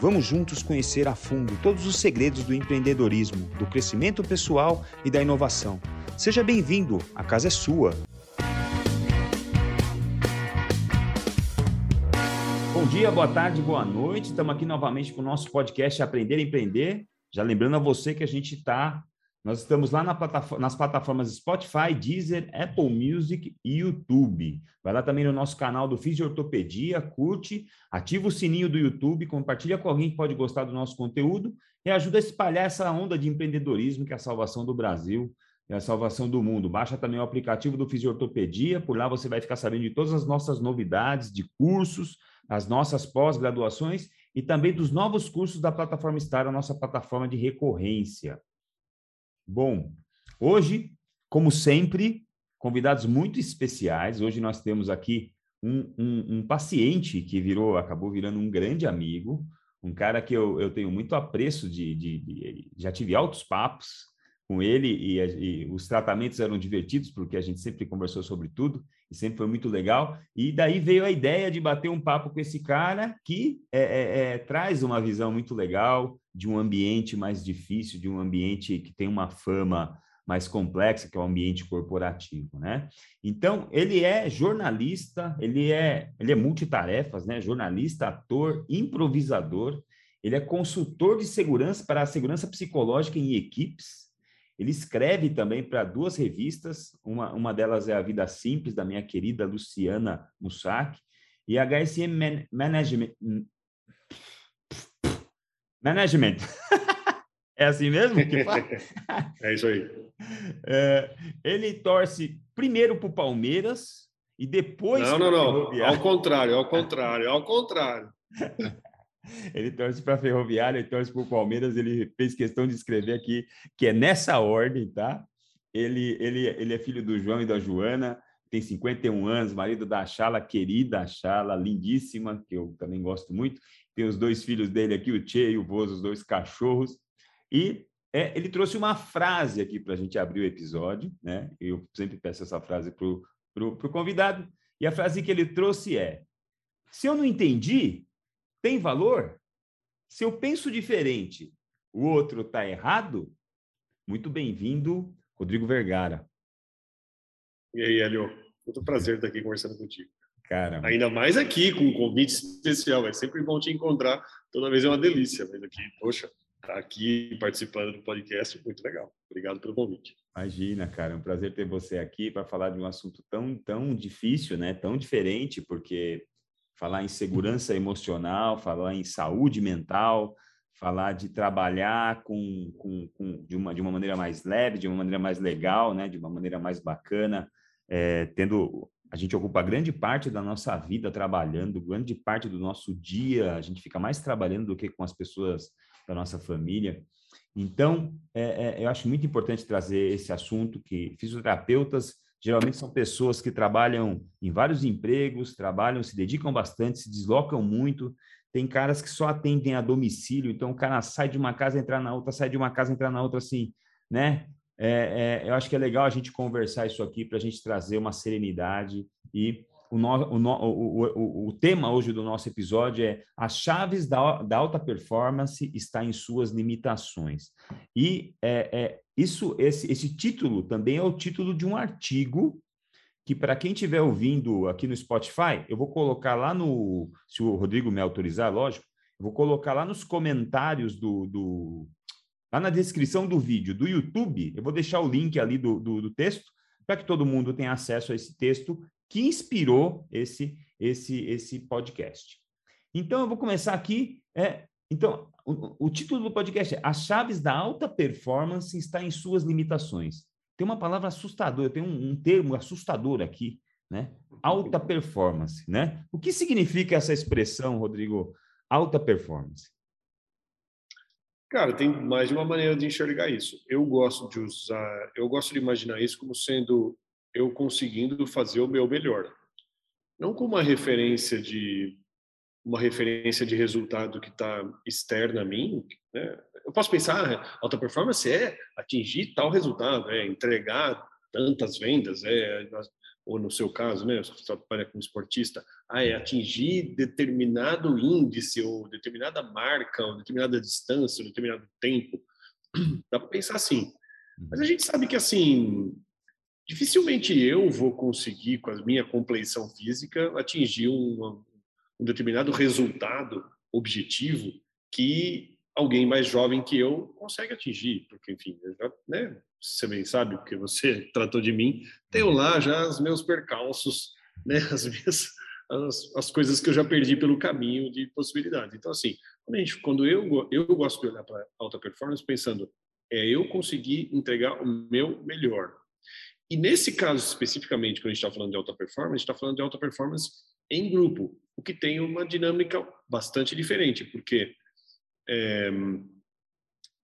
Vamos juntos conhecer a fundo todos os segredos do empreendedorismo, do crescimento pessoal e da inovação. Seja bem-vindo, a casa é sua. Bom dia, boa tarde, boa noite. Estamos aqui novamente com o nosso podcast Aprender a Empreender. Já lembrando a você que a gente está nós estamos lá na plataforma, nas plataformas Spotify, Deezer, Apple Music e YouTube. Vai lá também no nosso canal do Fisiortopedia, curte, ativa o sininho do YouTube, compartilha com alguém que pode gostar do nosso conteúdo e ajuda a espalhar essa onda de empreendedorismo que é a salvação do Brasil e a salvação do mundo. Baixa também o aplicativo do Fisiortopedia, por lá você vai ficar sabendo de todas as nossas novidades de cursos, as nossas pós-graduações e também dos novos cursos da plataforma Star, a nossa plataforma de recorrência. Bom, hoje, como sempre, convidados muito especiais. Hoje nós temos aqui um, um, um, paciente que virou, acabou virando um grande amigo, um cara que eu, eu tenho muito apreço de, de, de já tive altos papos com ele e, e, os tratamentos eram divertidos porque a gente sempre conversou sobre tudo e sempre foi muito legal. E daí veio a ideia de bater um papo com esse cara que é, é, é, traz uma visão muito legal, de um ambiente mais difícil, de um ambiente que tem uma fama mais complexa, que é o ambiente corporativo, né? Então, ele é jornalista, ele é, ele é multitarefas, né? Jornalista, ator, improvisador, ele é consultor de segurança para a segurança psicológica em equipes, ele escreve também para duas revistas, uma, uma delas é A Vida Simples, da minha querida Luciana Mussac, e a HSM Man Management, Management. é assim mesmo que fala? é isso aí. É, ele torce primeiro para o Palmeiras e depois. Não, não, não. Ao contrário, ao contrário, ao contrário. ele torce para a Ferroviária, ele torce para o Palmeiras. Ele fez questão de escrever aqui que é nessa ordem, tá? Ele, ele, ele é filho do João e da Joana, tem 51 anos, marido da Chala, querida Chala, lindíssima, que eu também gosto muito. Tem os dois filhos dele aqui, o Tchê e o Bozo, os dois cachorros. E é, ele trouxe uma frase aqui para a gente abrir o episódio, né? Eu sempre peço essa frase para o convidado. E a frase que ele trouxe é: Se eu não entendi, tem valor? Se eu penso diferente, o outro está errado? Muito bem-vindo, Rodrigo Vergara. E aí, Hélio? Muito prazer estar aqui conversando contigo. Ainda mais aqui, com um convite especial. É sempre bom te encontrar. Toda vez é uma delícia. Mas aqui, poxa, estar tá aqui participando do podcast, muito legal. Obrigado pelo convite. Imagina, cara, é um prazer ter você aqui para falar de um assunto tão, tão difícil, né? Tão diferente, porque falar em segurança emocional, falar em saúde mental, falar de trabalhar com, com, com, de, uma, de uma maneira mais leve, de uma maneira mais legal, né? de uma maneira mais bacana, é, tendo a gente ocupa grande parte da nossa vida trabalhando, grande parte do nosso dia, a gente fica mais trabalhando do que com as pessoas da nossa família. Então, é, é, eu acho muito importante trazer esse assunto que fisioterapeutas geralmente são pessoas que trabalham em vários empregos, trabalham, se dedicam bastante, se deslocam muito. Tem caras que só atendem a domicílio, então o cara sai de uma casa, entrar na outra, sai de uma casa, entrar na outra, assim, né? É, é, eu acho que é legal a gente conversar isso aqui para a gente trazer uma serenidade e o, no, o, o, o, o, tema hoje do nosso episódio é as chaves da, da alta performance está em suas limitações. E é, é, isso, esse, esse título também é o título de um artigo que, para quem estiver ouvindo aqui no Spotify, eu vou colocar lá no. Se o Rodrigo me autorizar, lógico, eu vou colocar lá nos comentários do, do Lá na descrição do vídeo do YouTube, eu vou deixar o link ali do, do, do texto para que todo mundo tenha acesso a esse texto que inspirou esse, esse, esse podcast. Então, eu vou começar aqui. É, então, o, o título do podcast é As chaves da alta performance está em suas limitações. Tem uma palavra assustadora, tem um, um termo assustador aqui, né? Alta performance, né? O que significa essa expressão, Rodrigo? Alta performance. Cara, tem mais de uma maneira de enxergar isso. Eu gosto de usar, eu gosto de imaginar isso como sendo eu conseguindo fazer o meu melhor. Não como uma referência de uma referência de resultado que está externa a mim, né? Eu posso pensar, ah, alta performance é atingir tal resultado, é entregar tantas vendas, é ou no seu caso, né, você trabalha como esportista, ah, é atingir determinado índice ou determinada marca, ou determinada distância, ou determinado tempo. Dá para pensar assim. Mas a gente sabe que assim, dificilmente eu vou conseguir com a minha compleição física atingir um, um determinado resultado objetivo que alguém mais jovem que eu consegue atingir, porque enfim, eu já, né, você bem sabe, porque você tratou de mim, tenho lá já os meus percalços, né, as minhas as, as coisas que eu já perdi pelo caminho de possibilidades. Então assim, quando, gente, quando eu eu gosto de olhar para alta performance pensando é eu conseguir entregar o meu melhor. E nesse caso especificamente, quando a gente está falando de alta performance, a gente está falando de alta performance em grupo, o que tem uma dinâmica bastante diferente, porque é,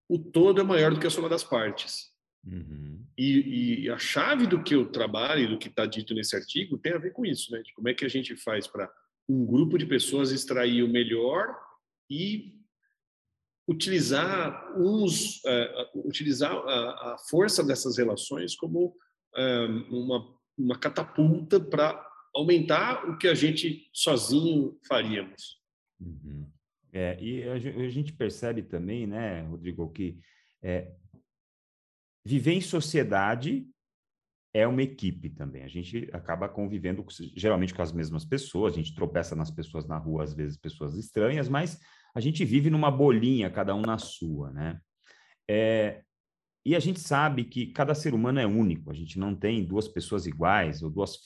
o todo é maior do que a soma das partes. Uhum. E, e, a chave do que eu trabalho e do que está dito nesse artigo tem a ver com isso, né? De como é que a gente faz para um grupo de pessoas extrair o melhor e utilizar uns, uh, utilizar a, a, força dessas relações como uh, uma, uma catapulta para aumentar o que a gente sozinho faríamos. Uhum. É, e a, gente percebe também, né, Rodrigo, que é, viver em sociedade é uma equipe também. A gente acaba convivendo geralmente com as mesmas pessoas, a gente tropeça nas pessoas na rua, às vezes pessoas estranhas, mas a gente vive numa bolinha, cada um na sua, né? É, e a gente sabe que cada ser humano é único, a gente não tem duas pessoas iguais ou duas,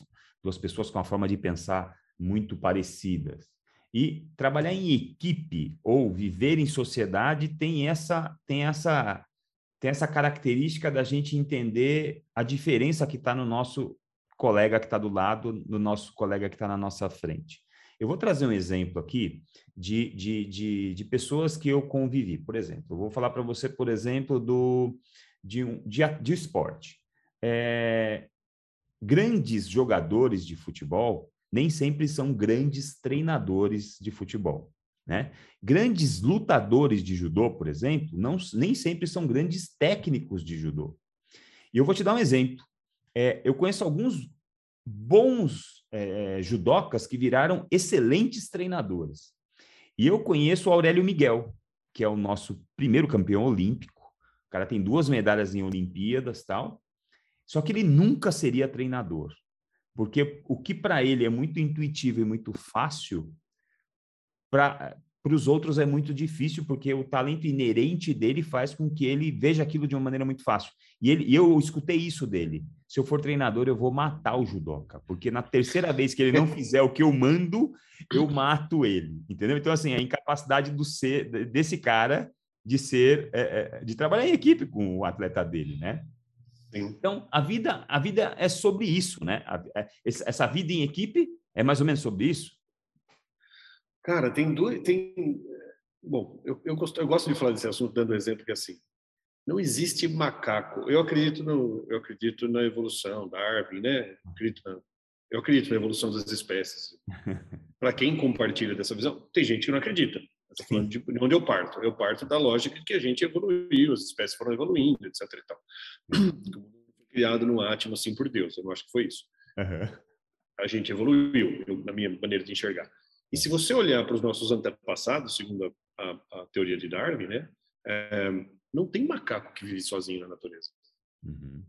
duas pessoas com a forma de pensar muito parecidas. E trabalhar em equipe ou viver em sociedade tem essa, tem essa tem essa característica da gente entender a diferença que está no nosso colega que está do lado, no nosso colega que está na nossa frente. Eu vou trazer um exemplo aqui de, de, de, de pessoas que eu convivi. Por exemplo, eu vou falar para você, por exemplo, do, de, um, de, de esporte. É, grandes jogadores de futebol nem sempre são grandes treinadores de futebol. Né? Grandes lutadores de judô, por exemplo, não, nem sempre são grandes técnicos de judô. E eu vou te dar um exemplo. É, eu conheço alguns bons é, judocas que viraram excelentes treinadores. E eu conheço o Aurélio Miguel, que é o nosso primeiro campeão olímpico. O cara tem duas medalhas em Olimpíadas tal. Só que ele nunca seria treinador. Porque o que para ele é muito intuitivo e muito fácil, para os outros é muito difícil, porque o talento inerente dele faz com que ele veja aquilo de uma maneira muito fácil. E, ele, e eu escutei isso dele. Se eu for treinador, eu vou matar o judoca, porque na terceira vez que ele não fizer o que eu mando, eu mato ele. Entendeu? Então, assim, a incapacidade do ser, desse cara de ser, é, é, de trabalhar em equipe com o atleta dele, né? Então, a vida, a vida é sobre isso, né? É, essa vida em equipe é mais ou menos sobre isso. Cara, tem dois. Tem, bom, eu, eu, gosto, eu gosto de falar desse assunto dando exemplo que assim, não existe macaco. Eu acredito no, eu acredito na evolução, Darwin, né? Eu acredito na, eu acredito na evolução das espécies. Para quem compartilha dessa visão, tem gente que não acredita. Estou falando de onde eu parto. Eu parto da lógica de que a gente evoluiu, as espécies foram evoluindo, etc. E tal. criado no átimo assim por Deus. Eu não acho que foi isso. Uhum. A gente evoluiu, eu, na minha maneira de enxergar. E se você olhar para os nossos antepassados, segundo a, a, a teoria de Darwin, né, é, não tem macaco que vive sozinho na natureza. Uhum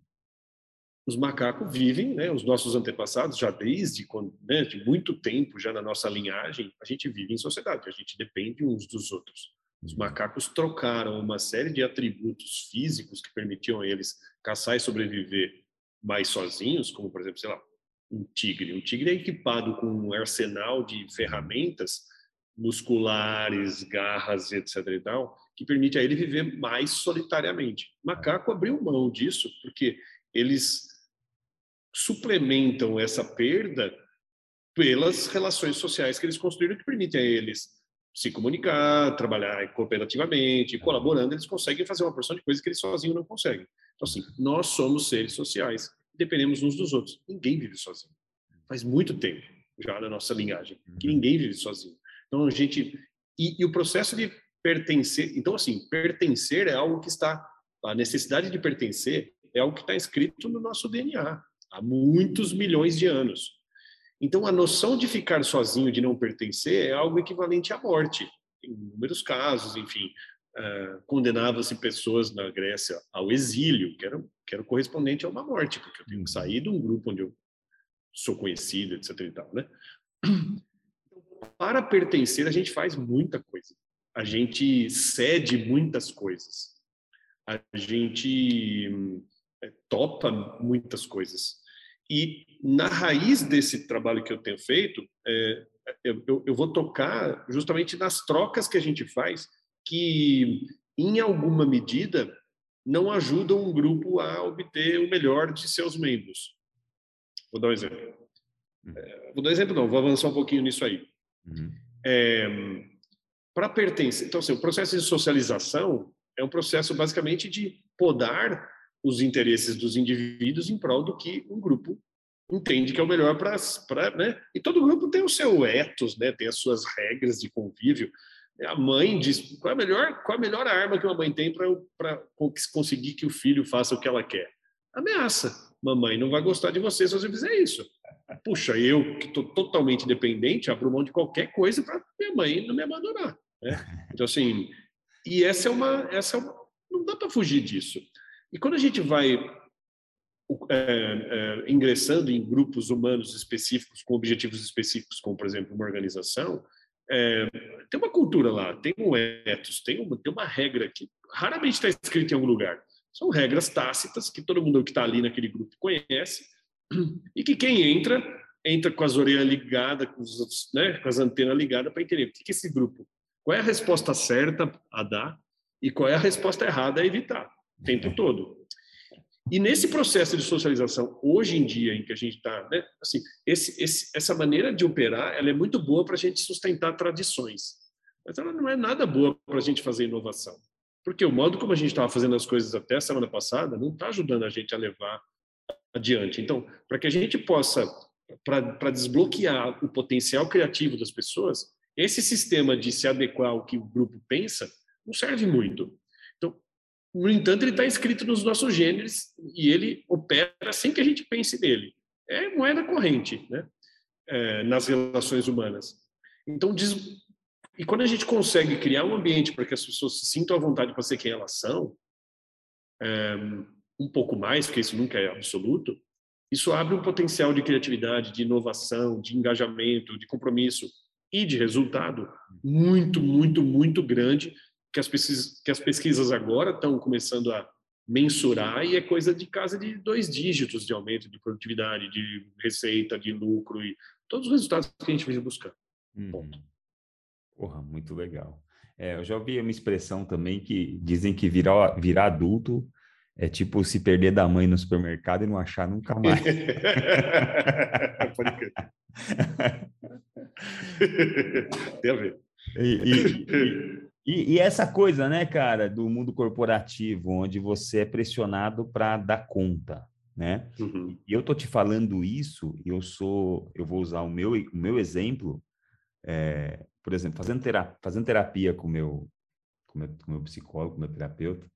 os macacos vivem, né, os nossos antepassados, já desde quando, né, de muito tempo, já na nossa linhagem, a gente vive em sociedade, a gente depende uns dos outros. Os macacos trocaram uma série de atributos físicos que permitiam a eles caçar e sobreviver mais sozinhos, como, por exemplo, sei lá, um tigre. Um tigre é equipado com um arsenal de ferramentas musculares, garras, etc. e tal, que permite a ele viver mais solitariamente. O macaco abriu mão disso porque eles suplementam essa perda pelas relações sociais que eles construíram que permitem a eles se comunicar, trabalhar cooperativamente, colaborando, eles conseguem fazer uma porção de coisas que eles sozinhos não conseguem. Então, assim, nós somos seres sociais, dependemos uns dos outros. Ninguém vive sozinho. Faz muito tempo já na nossa linhagem que uhum. ninguém vive sozinho. Então, a gente. E, e o processo de pertencer. Então, assim, pertencer é algo que está. A necessidade de pertencer é algo que está escrito no nosso DNA há muitos milhões de anos. Então, a noção de ficar sozinho, de não pertencer, é algo equivalente à morte. Em inúmeros casos, enfim, uh, condenavam-se pessoas na Grécia ao exílio, que era, que era correspondente a uma morte, porque eu tenho que uhum. sair de um grupo onde eu sou conhecido, etc. E tal, né? Para pertencer, a gente faz muita coisa. A gente cede muitas coisas. A gente é, topa muitas coisas. E na raiz desse trabalho que eu tenho feito, é, eu, eu, vou tocar justamente nas trocas que a gente faz, que em alguma medida não ajudam um grupo a obter o melhor de seus membros. Vou dar um exemplo. Hum. É, vou dar um exemplo, não, vou avançar um pouquinho nisso aí. Uhum. É, Para pertencer, então, assim, o processo de socialização é um processo basicamente de podar os interesses dos indivíduos em prol do que um grupo entende que é o melhor para, né? E todo grupo tem o seu ethos, né? Tem as suas regras de convívio. A mãe diz qual é a melhor, qual é a melhor arma que uma mãe tem para conseguir que o filho faça o que ela quer. Ameaça. Mamãe não vai gostar de você se você fizer isso. Puxa, eu que estou totalmente dependente, abro mão de qualquer coisa para minha mãe não me abandonar. Né? Então assim, e essa é uma, essa é uma, não dá para fugir disso. E quando a gente vai é, é, ingressando em grupos humanos específicos, com objetivos específicos, como, por exemplo, uma organização, é, tem uma cultura lá, tem um ethos, tem uma, tem uma regra que raramente está escrita em algum lugar. São regras tácitas que todo mundo que está ali naquele grupo conhece e que quem entra, entra com as orelhas ligadas, com, os, né, com as antenas ligadas para entender o que, que esse grupo, qual é a resposta certa a dar e qual é a resposta errada a evitar o tempo todo. E nesse processo de socialização, hoje em dia, em que a gente está, né, assim, esse, esse, essa maneira de operar, ela é muito boa para a gente sustentar tradições, mas ela não é nada boa para a gente fazer inovação, porque o modo como a gente estava fazendo as coisas até semana passada não está ajudando a gente a levar adiante. Então, para que a gente possa, para desbloquear o potencial criativo das pessoas, esse sistema de se adequar ao que o grupo pensa não serve muito. No entanto, ele está escrito nos nossos genes e ele opera sem que a gente pense nele. É moeda corrente, né? É, nas relações humanas. Então, diz, e quando a gente consegue criar um ambiente para que as pessoas se sintam à vontade para ser quem elas são, é, um pouco mais, porque isso nunca é absoluto, isso abre um potencial de criatividade, de inovação, de engajamento, de compromisso e de resultado muito, muito, muito grande que as pesquisas, que as pesquisas agora estão começando a mensurar e é coisa de casa de dois dígitos de aumento de produtividade, de receita, de lucro e todos os resultados que a gente vem buscar. Uhum. Porra, muito legal. É, eu já ouvi uma expressão também que dizem que virar, virar adulto é tipo se perder da mãe no supermercado e não achar nunca mais. Pode crer. Tem a ver. E, e, e, e, e, essa coisa, né, cara, do mundo corporativo, onde você é pressionado para dar conta, né? Uhum. E eu tô te falando isso, eu sou, eu vou usar o meu, o meu exemplo, é, por exemplo, fazendo terapia, fazendo terapia com meu, com meu, com meu psicólogo, com meu terapeuta,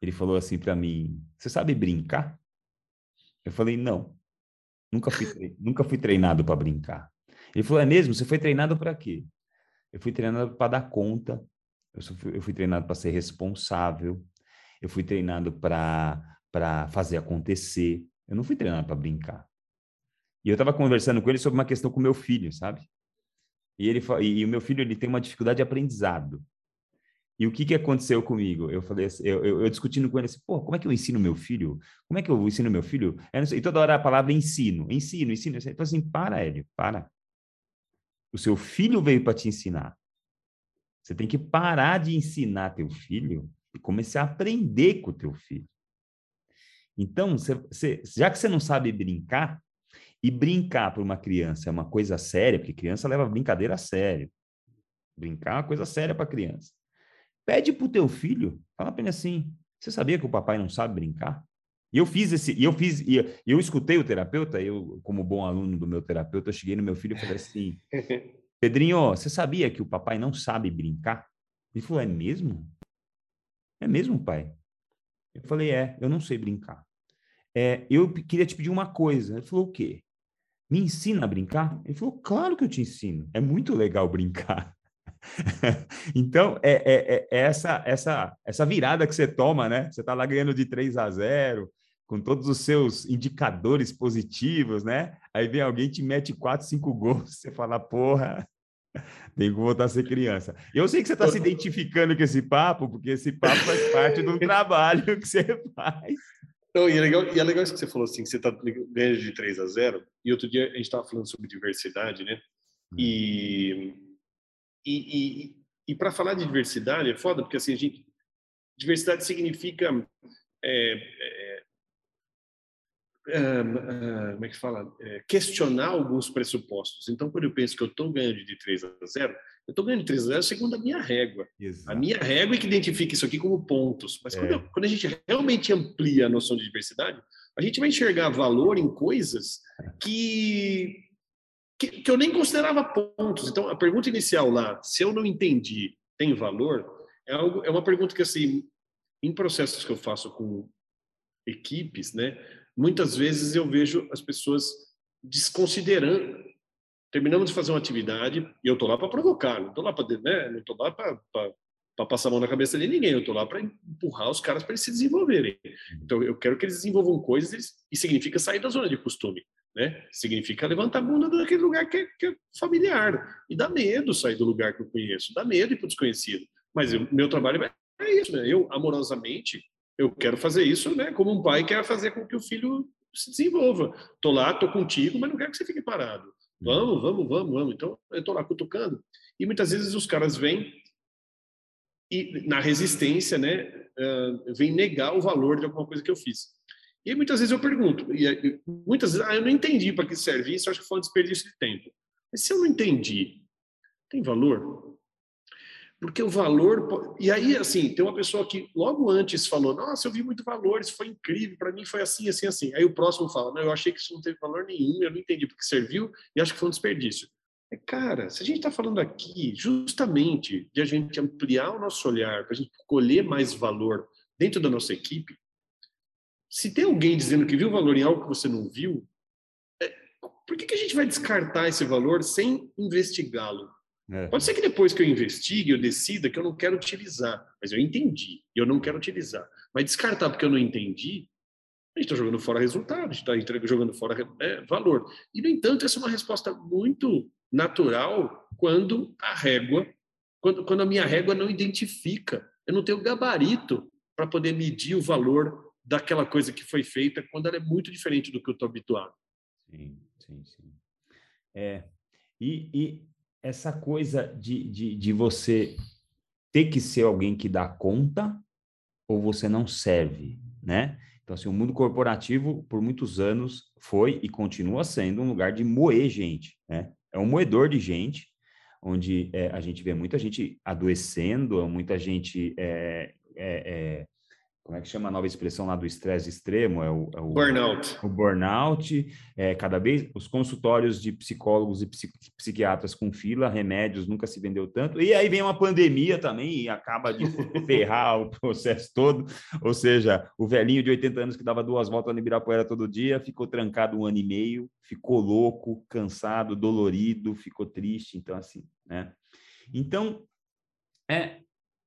ele falou assim para mim: "Você sabe brincar?" Eu falei: "Não. Nunca fui, nunca fui treinado para brincar." Ele falou: "É mesmo? Você foi treinado para quê?" Eu fui treinado para dar conta, eu, fui, eu fui treinado para ser responsável, eu fui treinado para fazer acontecer, eu não fui treinado para brincar. E eu estava conversando com ele sobre uma questão com meu filho, sabe? E, ele, e o meu filho ele tem uma dificuldade de aprendizado. E o que, que aconteceu comigo? Eu falei assim, eu, eu, eu, discutindo com ele assim, pô, como é que eu ensino meu filho? Como é que eu ensino meu filho? E toda hora a palavra ensino, ensino, ensino. Então assim, para, Hélio, para. O seu filho veio para te ensinar. Você tem que parar de ensinar teu filho e começar a aprender com o teu filho. Então, já que você não sabe brincar, e brincar para uma criança é uma coisa séria, porque criança leva brincadeira a sério. Brincar é uma coisa séria para criança. Pede para o teu filho, fala para ele assim: você sabia que o papai não sabe brincar? E eu fiz esse, e eu fiz, e eu escutei o terapeuta, eu, como bom aluno do meu terapeuta, eu cheguei no meu filho e falei assim: Pedrinho, você sabia que o papai não sabe brincar? Ele falou: é mesmo? É mesmo, pai? Eu falei: é, eu não sei brincar. É, eu queria te pedir uma coisa. Ele falou: o quê? Me ensina a brincar? Ele falou: claro que eu te ensino. É muito legal brincar. então, é, é, é, essa, essa, essa virada que você toma, né? Você está lá ganhando de 3 a 0, com todos os seus indicadores positivos, né? Aí vem alguém te mete 4, 5 gols, você fala, porra, tem que voltar a ser criança. Eu sei que você está se identificando com esse papo, porque esse papo faz parte do trabalho que você faz. Não, e, é legal, e é legal isso que você falou assim, que você está ganhando de 3 a 0, e outro dia a gente estava falando sobre diversidade, né? E hum. E, e, e para falar de diversidade é foda, porque assim, a gente, diversidade significa. É, é, como é que fala? É, questionar alguns pressupostos. Então, quando eu penso que eu estou ganhando de 3 a 0, eu estou ganhando de 3 a 0 segundo a minha régua. Exato. A minha régua é que identifica isso aqui como pontos. Mas quando, é. eu, quando a gente realmente amplia a noção de diversidade, a gente vai enxergar valor em coisas que que, que eu nem considerava pontos. Então, a pergunta inicial lá, se eu não entendi, tem valor, é, algo, é uma pergunta que, assim, em processos que eu faço com equipes, né, muitas vezes eu vejo as pessoas desconsiderando. Terminamos de fazer uma atividade e eu tô lá para provocar, não tô lá para, né, não tô lá para passar a mão na cabeça de ninguém, eu tô lá para empurrar os caras para eles se desenvolverem. Então eu quero que eles desenvolvam coisas e significa sair da zona de costume né? Significa levantar a bunda daquele lugar que é, que é, familiar. E dá medo sair do lugar que eu conheço, dá medo ir para o desconhecido. Mas o meu trabalho é, é isso, né? Eu, amorosamente, eu quero fazer isso, né? Como um pai quer fazer com que o filho se desenvolva. Tô lá, tô contigo, mas não quero que você fique parado. Vamos, vamos, vamos, vamos. Então, eu tô lá cutucando. E muitas vezes os caras vêm e, na resistência, né, uh, vem negar o valor de alguma coisa que eu fiz. E muitas vezes eu pergunto, e muitas vezes, ah, eu não entendi para que serve isso, acho que foi um desperdício de tempo. Mas se eu não entendi, tem valor? Porque o valor. E aí, assim, tem uma pessoa que logo antes falou: Nossa, eu vi muito valor, isso foi incrível, para mim foi assim, assim, assim. Aí o próximo fala: Não, eu achei que isso não teve valor nenhum, eu não entendi porque serviu e acho que foi um desperdício. É, cara, se a gente está falando aqui justamente de a gente ampliar o nosso olhar, para a gente colher mais valor dentro da nossa equipe, se tem alguém dizendo que viu valor em algo que você não viu, é, por que, que a gente vai descartar esse valor sem investigá-lo? É. Pode ser que depois que eu investigue, eu decida que eu não quero utilizar, mas eu entendi e eu não quero utilizar. Mas descartar porque eu não entendi, a gente está jogando fora resultado, a gente está jogando fora é, valor. E, no entanto, essa é uma resposta muito natural quando a régua, quando, quando a minha régua não identifica, eu não tenho gabarito para poder medir o valor daquela coisa que foi feita quando ela é muito diferente do que eu estou habituado. Sim, sim, sim. É, e, e essa coisa de, de, de você ter que ser alguém que dá conta ou você não serve, né? Então, assim, o mundo corporativo, por muitos anos, foi e continua sendo um lugar de moer gente, né? É um moedor de gente, onde é, a gente vê muita gente adoecendo, muita gente é, é, como é que chama a nova expressão lá do estresse extremo? É o, é o burnout. O burnout. É, cada vez os consultórios de psicólogos e psiquiatras com fila, remédios nunca se vendeu tanto. E aí vem uma pandemia também e acaba de ferrar o processo todo. Ou seja, o velhinho de 80 anos que dava duas voltas no Ibirapuera todo dia ficou trancado um ano e meio, ficou louco, cansado, dolorido, ficou triste. Então, assim, né? Então, é,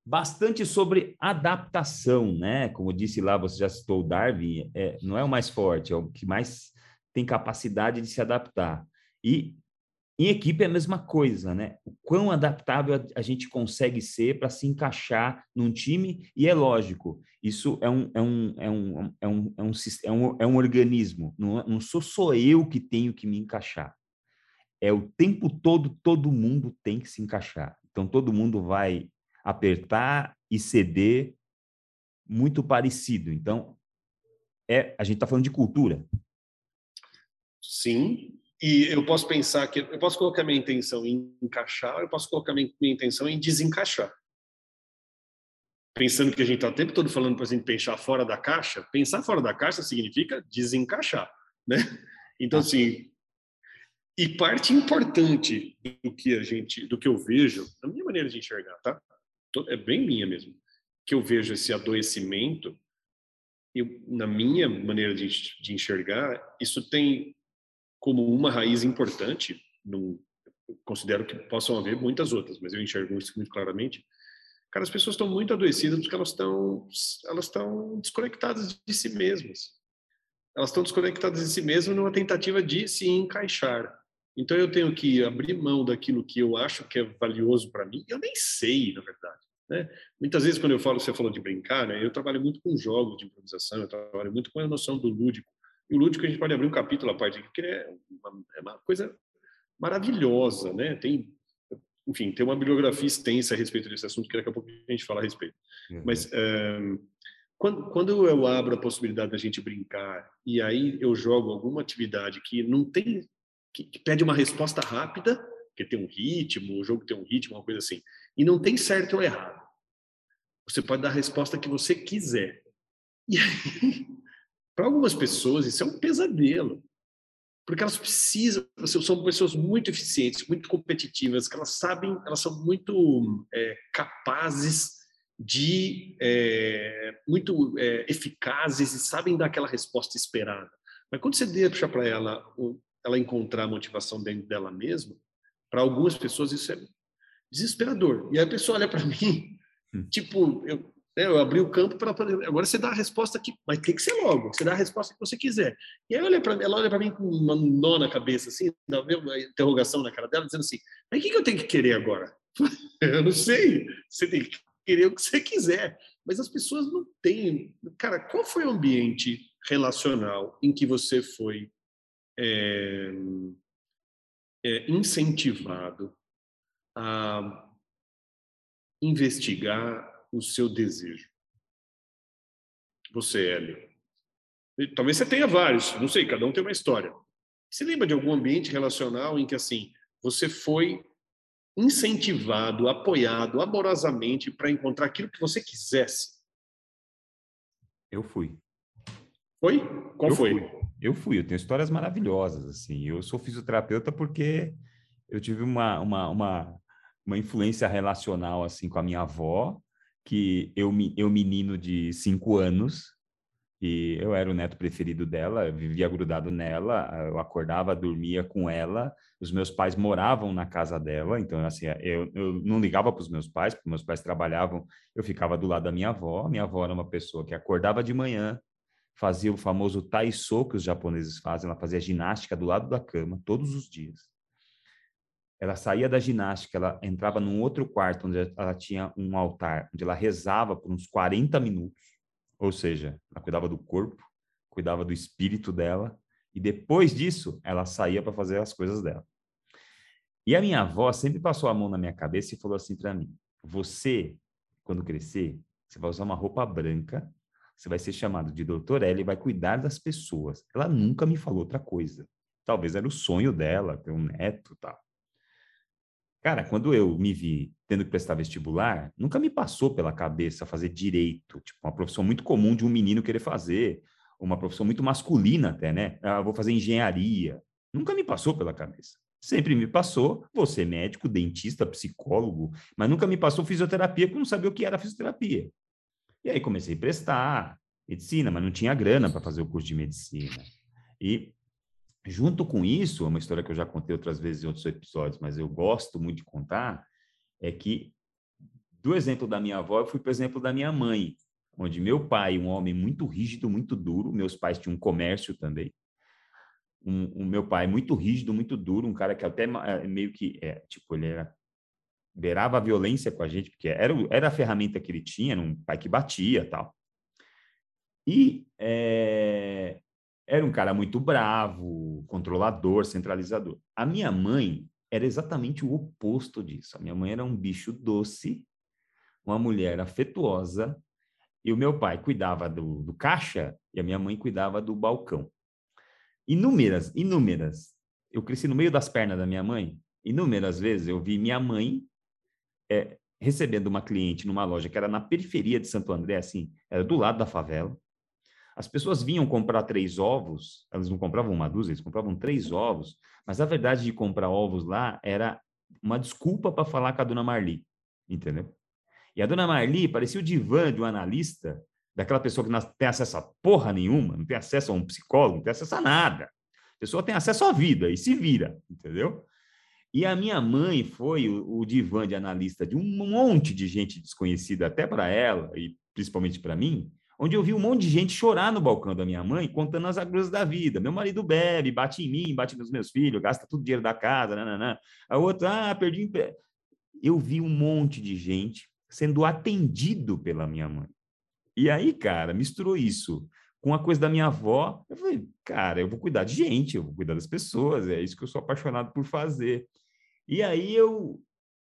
bastante sobre adaptação, né? Como disse lá, você já citou o Darwin, é, não é o mais forte, é o que mais tem capacidade de se adaptar. E em equipe é a mesma coisa, né? O quão adaptável a gente consegue ser para se encaixar num time, e é lógico, isso é um, é um, é um, é um, é um, é um, é um organismo, não, não sou só eu que tenho que me encaixar. É o tempo todo, todo mundo tem que se encaixar. Então, todo mundo vai apertar e ceder muito parecido. Então, é, a gente está falando de cultura. Sim, E eu posso pensar que eu posso colocar minha intenção em encaixar, eu posso colocar minha, minha intenção em desencaixar. Pensando que a gente está o tempo todo falando para a gente pensar fora da caixa, pensar fora da caixa significa desencaixar, né? Então assim, e parte importante do que a gente, do que eu vejo, na minha maneira de enxergar, tá? É bem minha mesmo, que eu vejo esse adoecimento. Eu, na minha maneira de, de enxergar, isso tem como uma raiz importante, num, considero que possam haver muitas outras, mas eu enxergo isso muito claramente. Cara, as pessoas estão muito adoecidas porque elas estão elas estão desconectadas de si mesmas. Elas estão desconectadas de si mesmas numa tentativa de se encaixar. Então eu tenho que abrir mão daquilo que eu acho que é valioso para mim. Eu nem sei, na verdade. Né? Muitas vezes quando eu falo, você falou de brincar, né? Eu trabalho muito com jogos de improvisação, eu trabalho muito com a noção do lúdico. E o lúdico a gente pode abrir um capítulo à parte, porque é uma, é uma coisa maravilhosa, né? Tem, enfim, tem uma bibliografia extensa a respeito desse assunto que daqui a pouco a gente fala a respeito. Uhum. Mas um, quando, quando eu abro a possibilidade da gente brincar e aí eu jogo alguma atividade que não tem que, que pede uma resposta rápida, porque tem um ritmo, o jogo tem um ritmo, uma coisa assim, e não tem certo ou errado. Você pode dar a resposta que você quiser. E aí, para algumas pessoas, isso é um pesadelo. Porque elas precisam, são pessoas muito eficientes, muito competitivas, que elas sabem, elas são muito é, capazes de, é, muito é, eficazes e sabem dar aquela resposta esperada. Mas quando você deixa para ela, ela encontrar motivação dentro dela mesma, para algumas pessoas isso é desesperador. E aí a pessoa olha para mim, hum. tipo, eu, né, eu abri o campo para. Agora você dá a resposta que. Mas tem que ser logo. Você dá a resposta que você quiser. E aí olha pra, ela olha para mim com uma nó na cabeça, assim, dá uma interrogação na cara dela, dizendo assim: Mas o que, que eu tenho que querer agora? eu não sei. Você tem que querer o que você quiser. Mas as pessoas não têm. Cara, qual foi o ambiente relacional em que você foi é, é, incentivado a investigar o seu desejo? Você, Hélio. Talvez você tenha vários, não sei, cada um tem uma história. Você lembra de algum ambiente relacional em que, assim, você foi incentivado, apoiado amorosamente para encontrar aquilo que você quisesse? Eu fui. Foi? Qual eu foi? Fui. Eu fui, eu tenho histórias maravilhosas, assim. Eu sou fisioterapeuta porque eu tive uma, uma, uma, uma influência relacional, assim, com a minha avó, que eu, eu menino de cinco anos, e eu era o neto preferido dela, eu vivia grudado nela, eu acordava, dormia com ela, os meus pais moravam na casa dela, então assim, eu, eu não ligava para os meus pais, porque meus pais trabalhavam, eu ficava do lado da minha avó, minha avó era uma pessoa que acordava de manhã, fazia o famoso taiso que os japoneses fazem, ela fazia ginástica do lado da cama todos os dias ela saía da ginástica, ela entrava num outro quarto onde ela tinha um altar, onde ela rezava por uns 40 minutos, ou seja, ela cuidava do corpo, cuidava do espírito dela, e depois disso, ela saía para fazer as coisas dela. E a minha avó sempre passou a mão na minha cabeça e falou assim para mim: Você, quando crescer, você vai usar uma roupa branca, você vai ser chamado de doutor L e vai cuidar das pessoas. Ela nunca me falou outra coisa. Talvez era o sonho dela, ter um neto tal. Cara, quando eu me vi tendo que prestar vestibular, nunca me passou pela cabeça fazer direito, tipo, uma profissão muito comum de um menino querer fazer, uma profissão muito masculina até, né? Ah, vou fazer engenharia. Nunca me passou pela cabeça. Sempre me passou você médico, dentista, psicólogo, mas nunca me passou fisioterapia, porque não sabia o que era fisioterapia. E aí comecei a prestar medicina, mas não tinha grana para fazer o curso de medicina. E Junto com isso, é uma história que eu já contei outras vezes em outros episódios, mas eu gosto muito de contar, é que do exemplo da minha avó, eu fui para o exemplo da minha mãe, onde meu pai, um homem muito rígido, muito duro, meus pais tinham um comércio também, um, meu pai muito rígido, muito duro, um cara que até é, meio que, é, tipo, ele era beirava a violência com a gente, porque era, era a ferramenta que ele tinha, era um pai que batia tal. E é, era um cara muito bravo, controlador, centralizador. A minha mãe era exatamente o oposto disso. A minha mãe era um bicho doce, uma mulher afetuosa, e o meu pai cuidava do, do caixa e a minha mãe cuidava do balcão. Inúmeras, inúmeras eu cresci no meio das pernas da minha mãe. Inúmeras vezes eu vi minha mãe é, recebendo uma cliente numa loja que era na periferia de Santo André, assim, era do lado da favela. As pessoas vinham comprar três ovos, elas não compravam uma dúzia, eles compravam três ovos, mas a verdade de comprar ovos lá era uma desculpa para falar com a dona Marli, entendeu? E a dona Marli parecia o divã de um analista, daquela pessoa que não tem acesso a porra nenhuma, não tem acesso a um psicólogo, não tem acesso a nada. A pessoa tem acesso à vida e se vira, entendeu? E a minha mãe foi o, o divã de analista de um monte de gente desconhecida, até para ela e principalmente para mim, onde eu vi um monte de gente chorar no balcão da minha mãe, contando as agruras da vida. Meu marido bebe, bate em mim, bate nos meus filhos, gasta todo o dinheiro da casa, nananã. A outra, ah, perdi. Eu vi um monte de gente sendo atendido pela minha mãe. E aí, cara, misturou isso com a coisa da minha avó. Eu falei, cara, eu vou cuidar de gente, eu vou cuidar das pessoas, é isso que eu sou apaixonado por fazer. E aí eu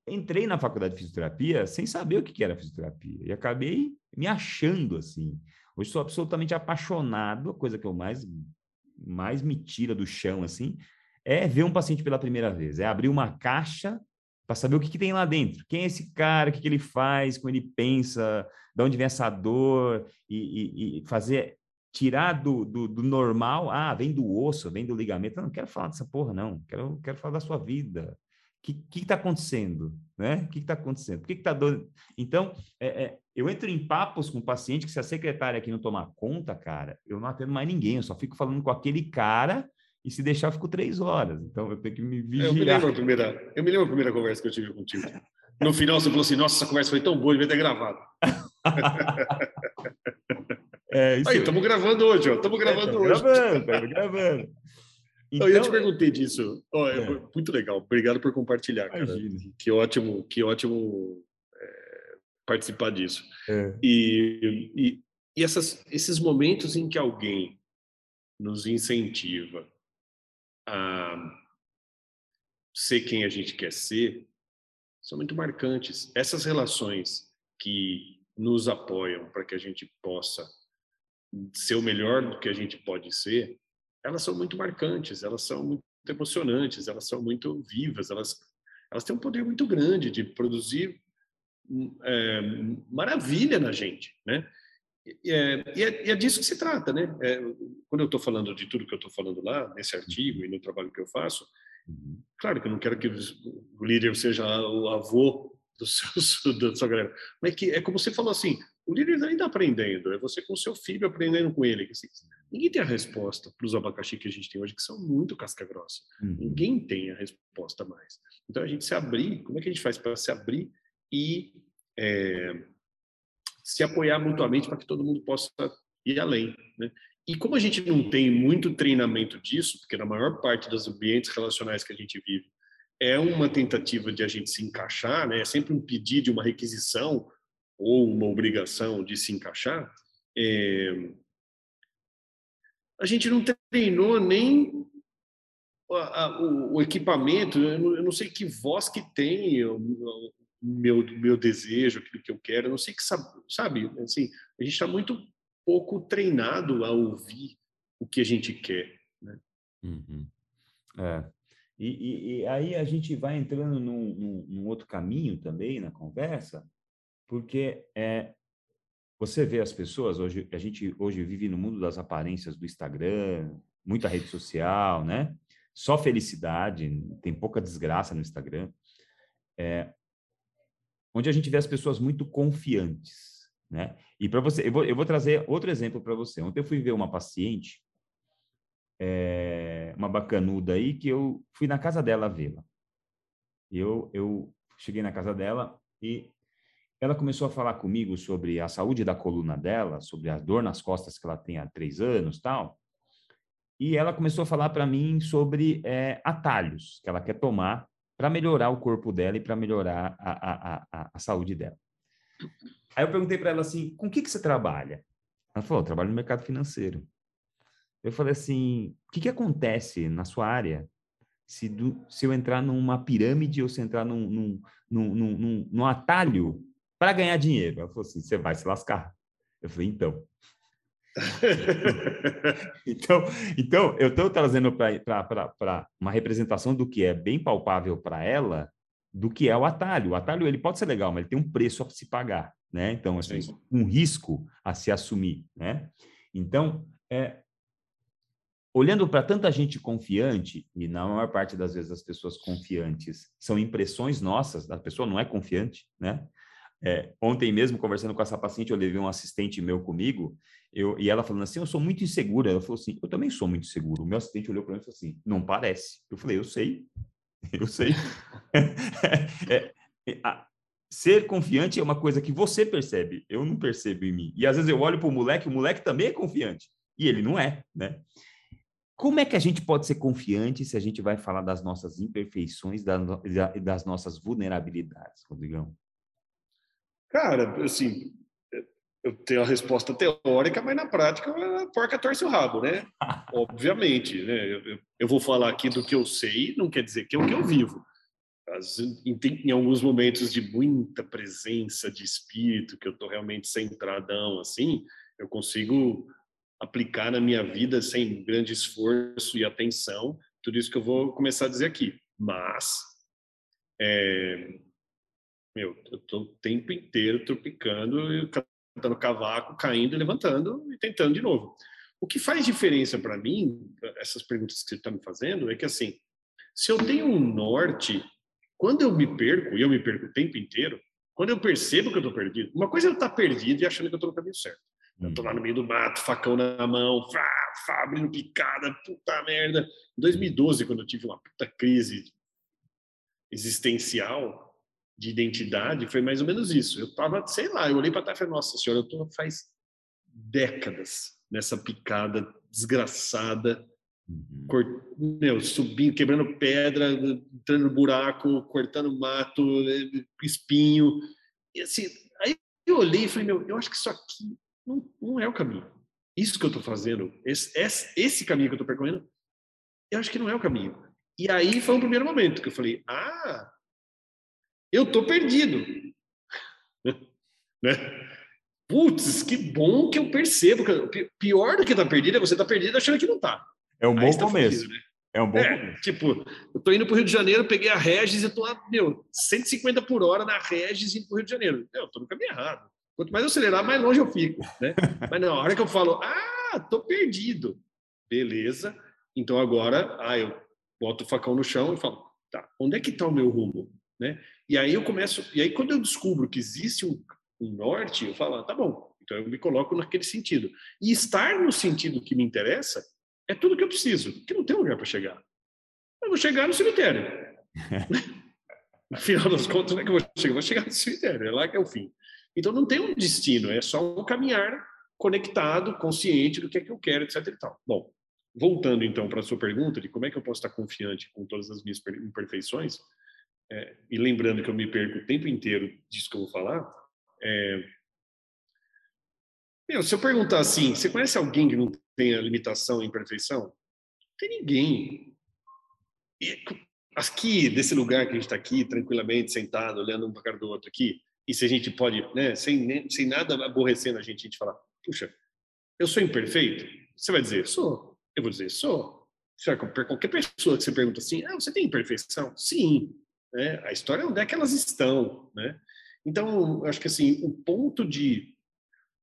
entrei na faculdade de fisioterapia sem saber o que era fisioterapia e acabei me achando assim. Hoje sou absolutamente apaixonado, a coisa que eu mais mais me tira do chão assim é ver um paciente pela primeira vez, é abrir uma caixa para saber o que, que, tem lá dentro. Quem é esse cara, o que, que ele faz, como ele pensa, de onde vem essa dor, e, e, e fazer, tirar do, do, do, normal, ah, vem do osso, vem do ligamento. Eu não quero falar dessa porra, não. Quero, quero falar da sua vida. O que está acontecendo? Né? O que está acontecendo? Por que está dando? Então, é, é, eu entro em papos com o paciente que se a secretária aqui não tomar conta, cara, eu não atendo mais ninguém, eu só fico falando com aquele cara e se deixar, eu fico três horas. Então eu tenho que me vigiar. Eu me lembro a primeira, eu me lembro a primeira conversa que eu tive contigo. No final você falou assim: Nossa, essa conversa foi tão boa, devia ter gravado. é, isso... Aí, estamos gravando hoje, ó. Estamos gravando é, hoje. Gravando, estamos gravando. Então, eu ia te perguntei disso. Oh, é, é. Muito legal. Obrigado por compartilhar. Que ótimo, que ótimo é, participar disso. É. E, e, e essas, esses momentos em que alguém nos incentiva a ser quem a gente quer ser são muito marcantes. Essas relações que nos apoiam para que a gente possa ser o melhor do que a gente pode ser, elas são muito marcantes, elas são muito emocionantes, elas são muito vivas, elas, elas têm um poder muito grande de produzir é, maravilha na gente, né? E é, e, é, e é, disso que se trata, né? É, quando eu estou falando de tudo que eu estou falando lá, nesse artigo e no trabalho que eu faço, uhum. claro que eu não quero que o líder seja o avô dos seus, da sua galera, mas é que é como você falou assim, o líder ainda está aprendendo, é você com seu filho aprendendo com ele. Assim, ninguém tem a resposta para os abacaxi que a gente tem hoje, que são muito casca grossa. Uhum. Ninguém tem a resposta mais. Então, a gente se abrir, como é que a gente faz para se abrir e é, se apoiar mutuamente para que todo mundo possa ir além. Né? E como a gente não tem muito treinamento disso, porque na maior parte dos ambientes relacionais que a gente vive é uma tentativa de a gente se encaixar, né? é sempre um pedido uma requisição ou uma obrigação de se encaixar, é... a gente não treinou nem a, a, o, o, equipamento, eu não, eu não, sei que voz que tem, meu meu desejo, aquilo que eu quero. Eu não sei que sabe, sabe assim, a gente está muito pouco treinado a ouvir o que a gente quer, né? Uhum. É. E, e, e, aí a gente vai entrando num, num, num, outro caminho também na conversa, porque é, você vê as pessoas hoje, a gente hoje vive no mundo das aparências do Instagram, muita rede social, né? Só felicidade, tem pouca desgraça no Instagram. É, onde a gente vê as pessoas muito confiantes, né? E para você, eu vou, eu vou trazer outro exemplo para você. Ontem eu fui ver uma paciente, é, uma bacanuda aí, que eu fui na casa dela vê-la. Eu, eu cheguei na casa dela e ela começou a falar comigo sobre a saúde da coluna dela, sobre a dor nas costas que ela tem há três anos, tal. E ela começou a falar para mim sobre é, atalhos que ela quer tomar para melhorar o corpo dela e para melhorar a, a, a, a, saúde dela. Aí eu perguntei para ela assim, com o que, que você trabalha? Ela falou, eu trabalho no mercado financeiro. Eu falei assim, o que, que acontece na sua área se, do, se eu entrar numa pirâmide ou se entrar num, num, num, num, num atalho para ganhar dinheiro? Ela falou assim, você vai se lascar. Eu falei, então. então, então, eu estou trazendo para uma representação do que é bem palpável para ela, do que é o atalho. O atalho ele pode ser legal, mas ele tem um preço a se pagar, né? Então, assim, Sim. um risco a se assumir, né? Então, é, olhando para tanta gente confiante, e na maior parte das vezes as pessoas confiantes são impressões nossas, a pessoa não é confiante, né? É, ontem mesmo, conversando com essa paciente, eu levei um assistente meu comigo, eu, e ela falando assim, eu sou muito insegura. Ela falou assim, eu também sou muito seguro. O meu assistente olhou para mim e falou assim, não parece. Eu falei, eu sei, eu sei. é, é, a, ser confiante é uma coisa que você percebe, eu não percebo em mim. E às vezes eu olho para o moleque, o moleque também é confiante, e ele não é, né? Como é que a gente pode ser confiante se a gente vai falar das nossas imperfeições e das nossas vulnerabilidades, Rodrigão? Cara, assim, eu tenho a resposta teórica, mas na prática a porca torce o rabo, né? Obviamente, né? Eu, eu, vou falar aqui do que eu sei, não quer dizer que é o que eu vivo. As, em, em, alguns momentos de muita presença de espírito, que eu estou realmente centradão, assim, eu consigo aplicar na minha vida sem grande esforço e atenção tudo isso que eu vou começar a dizer aqui. Mas, é, meu, eu estou o tempo inteiro tropicando, cantando cavaco, caindo, levantando e tentando de novo. O que faz diferença para mim, essas perguntas que você está me fazendo, é que assim, se eu tenho um norte, quando eu me perco, e eu me perco o tempo inteiro, quando eu percebo que eu estou perdido, uma coisa é eu estar tá perdido e achando que eu estou no caminho certo. Eu estou lá no meio do mato, facão na mão, frá, abrindo picada, puta merda. Em 2012, quando eu tive uma puta crise existencial, de identidade foi mais ou menos isso. Eu tava, sei lá, eu olhei para trás e falei, nossa senhora, eu tô faz décadas nessa picada desgraçada, uhum. cort... meu, subindo, quebrando pedra, entrando no buraco, cortando mato, espinho. E assim, aí eu olhei e falei, meu, eu acho que isso aqui não, não é o caminho. Isso que eu estou fazendo, esse, esse, esse caminho que eu estou percorrendo, eu acho que não é o caminho. E aí foi um primeiro momento que eu falei, ah, eu tô perdido. né? Putz, que bom que eu percebo. Que, pior do que tá perdido é você tá perdido achando que não tá. É um bom tá começo. Fugido, né? É um bom é, começo. Tipo, eu tô indo pro Rio de Janeiro, peguei a Regis e tô lá, meu, 150 por hora na Regis indo pro Rio de Janeiro. Eu tô no caminho errado. Quanto mais eu acelerar, mais longe eu fico, né? Mas na hora que eu falo, ah, tô perdido. Beleza. Então agora, ah, eu boto o facão no chão e falo, tá, onde é que tá o meu rumo? Né? E aí eu começo, e aí quando eu descubro que existe um, um norte, eu falo, ah, tá bom, então eu me coloco naquele sentido. E estar no sentido que me interessa é tudo que eu preciso, porque não tem lugar para chegar. Eu vou chegar no cemitério. Afinal das contas, não é que eu vou chegar? Eu vou chegar no cemitério, é lá que é o fim. Então não tem um destino, é só um caminhar conectado, consciente do que é que eu quero, etc. E tal. Bom, voltando então para a sua pergunta de como é que eu posso estar confiante com todas as minhas imperfeições, é, e lembrando que eu me perco o tempo inteiro disso que eu vou falar, é, meu, se eu perguntar assim, você conhece alguém que não tenha limitação e imperfeição? Não tem ninguém. E aqui, desse lugar que a gente está aqui, tranquilamente, sentado, olhando um para cara do outro aqui, e se a gente pode, né, sem, sem nada aborrecendo a gente, a gente falar, puxa, eu sou imperfeito? Você vai dizer, sou. Eu vou dizer, sou. Qualquer pessoa que você pergunta assim, ah, você tem imperfeição? Sim. Né? A história é onde é que elas estão, né? Então, acho que assim, o ponto de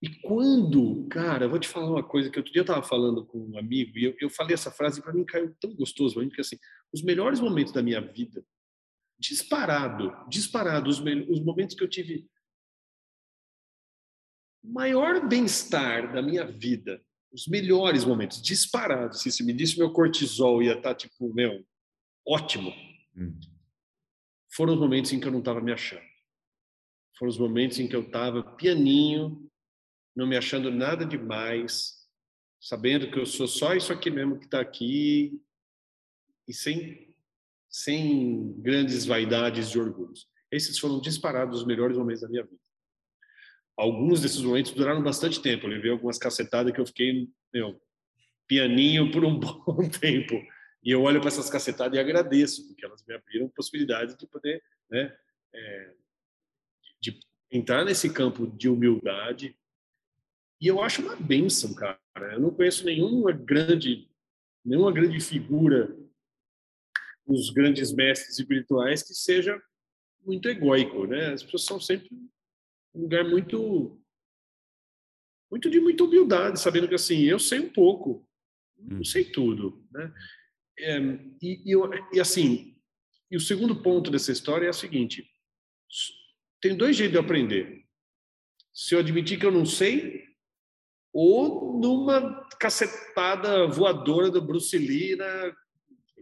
e quando, cara, eu vou te falar uma coisa que outro dia eu estava falando com um amigo e eu, eu falei essa frase para mim caiu tão gostoso, porque assim, os melhores momentos da minha vida, disparado, disparado, os, os momentos que eu tive maior bem-estar da minha vida, os melhores momentos, disparados. Se me disse meu cortisol ia estar tá, tipo, meu, ótimo. Hum foram os momentos em que eu não estava me achando. Foram os momentos em que eu estava pianinho, não me achando nada demais, sabendo que eu sou só isso aqui mesmo que está aqui e sem, sem grandes vaidades e orgulhos. Esses foram disparados os melhores momentos da minha vida. Alguns desses momentos duraram bastante tempo. Eu levei algumas cacetadas que eu fiquei, meu, pianinho por um bom tempo. E eu olho para essas cacetadas e agradeço, porque elas me abriram possibilidade de poder né, é, de entrar nesse campo de humildade E eu acho uma benção, cara. Eu não conheço nenhuma grande, nenhuma grande figura os grandes mestres espirituais que seja muito egóico, né? As pessoas são sempre um lugar muito muito de muita humildade, sabendo que assim, eu sei um pouco, não sei hum. tudo, né? É, e, e, e, assim, e o segundo ponto dessa história é o seguinte: tem dois jeitos de aprender. Se eu admitir que eu não sei, ou numa cacetada voadora do Bruce Lee na,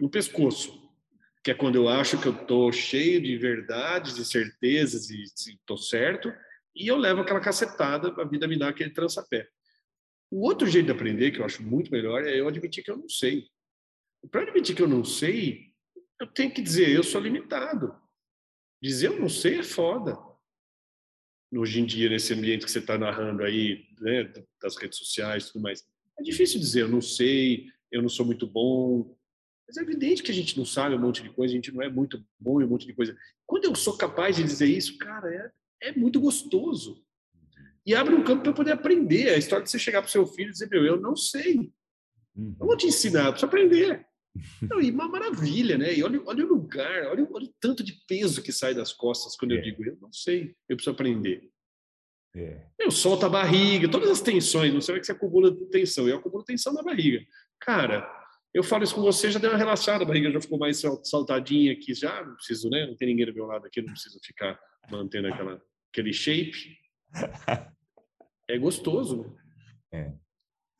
no pescoço que é quando eu acho que eu estou cheio de verdades e certezas e estou certo, e eu levo aquela cacetada, a vida me aquele trança-pé. O outro jeito de aprender, que eu acho muito melhor, é eu admitir que eu não sei. Para admitir que eu não sei, eu tenho que dizer, eu sou limitado. Dizer eu não sei é foda. Hoje em dia, nesse ambiente que você está narrando aí, né, das redes sociais e tudo mais, é difícil dizer eu não sei, eu não sou muito bom, mas é evidente que a gente não sabe um monte de coisa, a gente não é muito bom em um monte de coisa. Quando eu sou capaz de dizer isso, cara, é, é muito gostoso. E abre um campo para poder aprender. A história de você chegar para o seu filho e dizer, meu, eu não sei. Eu vou te ensinar, eu preciso aprender. Não, e uma maravilha, né? E olha, olha o lugar, olha, olha o tanto de peso que sai das costas quando é. eu digo, eu não sei, eu preciso aprender. É. Eu solto a barriga, todas as tensões, não sei o que você acumula tensão, eu acumulo tensão na barriga. Cara, eu falo isso com você, já deu uma relaxada, a barriga já ficou mais saltadinha aqui, já não preciso, né? Não tem ninguém do meu lado aqui, não preciso ficar mantendo aquela, aquele shape. É gostoso. É,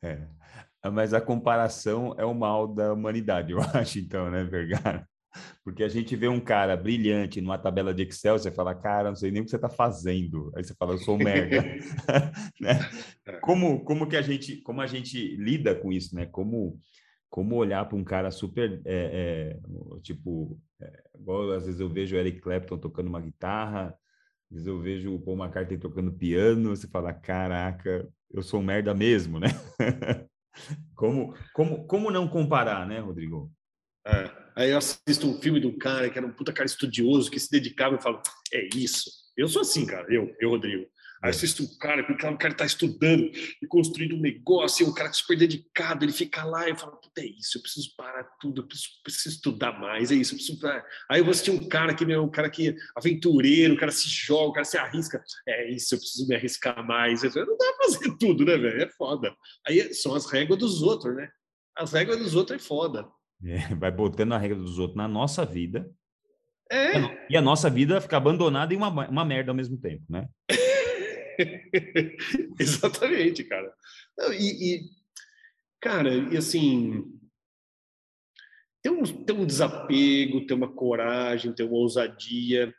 é. Mas a comparação é o mal da humanidade, eu acho, então, né, Vergara? Porque a gente vê um cara brilhante numa tabela de Excel, você fala, cara, não sei nem o que você está fazendo. Aí você fala, eu sou merda. né? É. Como, como que a gente, como a gente lida com isso, né? Como como olhar para um cara super, é, é, tipo, é, igual às vezes eu vejo o Eric Clapton tocando uma guitarra, às vezes eu vejo o Paul McCartney tocando piano, você fala, caraca, eu sou um merda mesmo, né? Como, como, como não comparar, né, Rodrigo? É, aí eu assisto um filme um cara que era um puta cara estudioso, que se dedicava e falo, é isso. Eu sou assim, cara, eu, eu Rodrigo. Aí assisto um cara, porque o cara está estudando e construindo um negócio, e um cara super dedicado, ele fica lá e fala, puta, é isso, eu preciso parar tudo, eu preciso, preciso estudar mais, é isso, eu preciso. Aí eu vou assistir um cara que é um cara que é aventureiro, o cara se joga, o cara se arrisca, é isso, eu preciso me arriscar mais. Não dá pra fazer tudo, né, velho? É foda. Aí são as regras dos outros, né? As regras dos outros é foda. É, vai botando a regra dos outros na nossa vida. É. E a nossa vida fica abandonada em uma, uma merda ao mesmo tempo, né? Exatamente, cara. E, e, cara, e assim, tem um, tem um desapego, tem uma coragem, tem uma ousadia,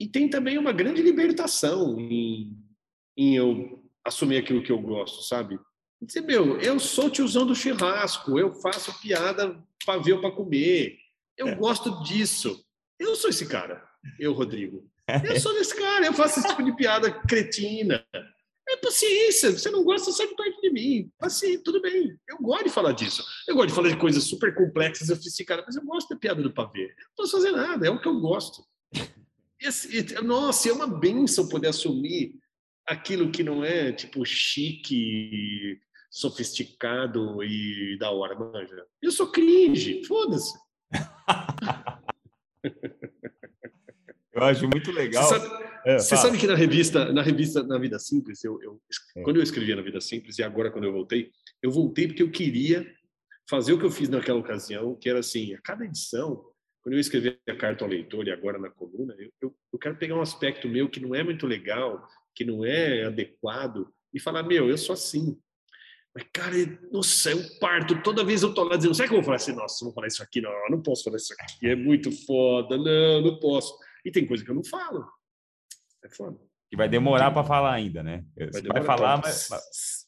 e tem também uma grande libertação em, em eu assumir aquilo que eu gosto, sabe? Meu, eu sou tiozão do churrasco, eu faço piada para ver ou para comer, eu é. gosto disso. Eu sou esse cara, eu, Rodrigo. Eu sou desse cara, eu faço esse tipo de piada cretina. É paciência, você não gosta, sai perto de mim. Assim, tudo bem. Eu gosto de falar disso. Eu gosto de falar de coisas super complexas, sofisticadas, mas eu gosto da piada do pavê. Não posso fazer nada, é o que eu gosto. Esse, nossa, é uma benção poder assumir aquilo que não é, tipo, chique, sofisticado e da hora, manja. Eu sou cringe, foda-se. Eu acho muito legal. Você sabe, é, você sabe que na revista, na revista Na Vida Simples, eu, eu é. quando eu escrevia Na Vida Simples e agora quando eu voltei, eu voltei porque eu queria fazer o que eu fiz naquela ocasião, que era assim, a cada edição, quando eu escrevi a carta ao leitor e agora na coluna, eu, eu, eu quero pegar um aspecto meu que não é muito legal, que não é adequado, e falar, meu, eu sou assim. Mas, cara, nossa, eu parto. Toda vez eu tô lá dizendo, sabe que eu vou falar assim? Nossa, vou falar isso aqui, não, não posso falar isso aqui, é muito foda, não, não posso. E tem coisa que eu não falo. É foda. E vai demorar para falar ainda, né? Vai, vai falar, mas...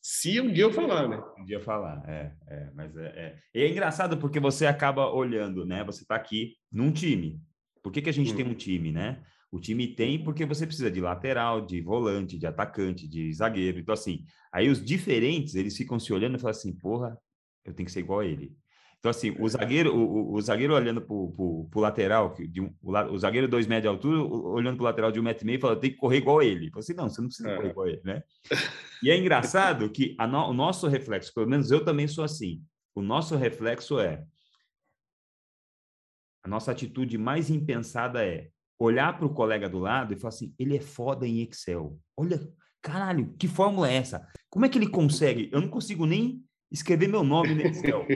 Se um dia eu falar, né? Um dia falar, é. é mas é, é, é engraçado porque você acaba olhando, né? Você está aqui num time. Por que, que a gente hum. tem um time, né? O time tem porque você precisa de lateral, de volante, de atacante, de zagueiro. Então, assim, aí os diferentes, eles ficam se olhando e falam assim, porra, eu tenho que ser igual a ele. Então, assim, o zagueiro, o, o zagueiro olhando para o lateral, de um, o, o, zagueiro dois metros de altura, olhando para o lateral de um metro e meio, fala, tem que correr igual ele. Eu assim, não, você não precisa é. correr igual ele, né? E é engraçado que no, o nosso reflexo, pelo menos eu também sou assim, o nosso reflexo é, a nossa atitude mais impensada é olhar para o colega do lado e falar assim, ele é foda em Excel. Olha, caralho, que fórmula é essa? Como é que ele consegue? Eu não consigo nem escrever meu nome no Excel.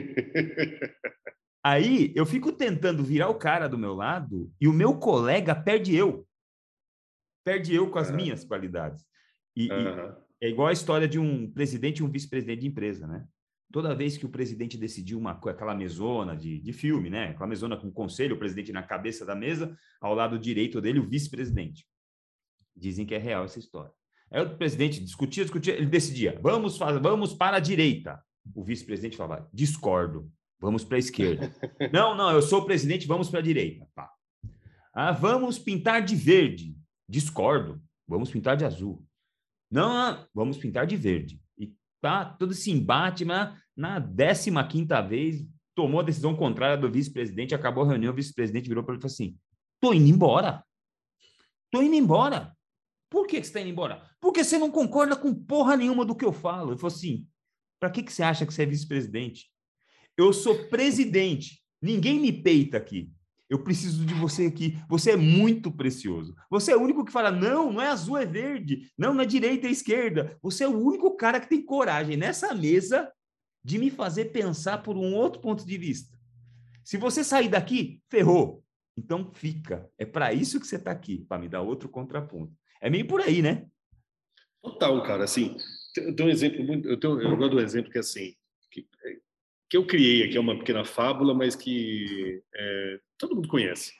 Aí eu fico tentando virar o cara do meu lado e o meu colega perde eu. Perde eu com as uhum. minhas qualidades. E, uhum. e, é igual a história de um presidente e um vice-presidente de empresa, né? Toda vez que o presidente decidiu uma aquela mesona de, de filme, né? Aquela mesona com o conselho, o presidente na cabeça da mesa, ao lado direito dele, o vice-presidente. Dizem que é real essa história. Aí o presidente discutia, discutia, ele decidia: vamos, vamos para a direita o vice-presidente falava: discordo, vamos para a esquerda. não, não, eu sou o presidente, vamos para a direita. Pá. Ah, vamos pintar de verde. Discordo, vamos pintar de azul. Não, vamos pintar de verde. E tá todo esse embate, mas na 15 quinta vez tomou a decisão contrária do vice-presidente, acabou a reunião, o vice-presidente virou para ele e falou assim: tô indo embora. Tô indo embora. Por que, que você está indo embora? Porque você não concorda com porra nenhuma do que eu falo. Ele falou assim: para que, que você acha que você é vice-presidente? Eu sou presidente. Ninguém me peita aqui. Eu preciso de você aqui. Você é muito precioso. Você é o único que fala: não, não é azul, é verde. Não, não é direita, é esquerda. Você é o único cara que tem coragem nessa mesa de me fazer pensar por um outro ponto de vista. Se você sair daqui, ferrou. Então fica. É para isso que você está aqui, para me dar outro contraponto. É meio por aí, né? Total, cara. Assim, eu tenho um exemplo muito. Eu, tenho, eu gosto do exemplo que é assim. Que, que eu criei aqui, é uma pequena fábula, mas que é, todo mundo conhece.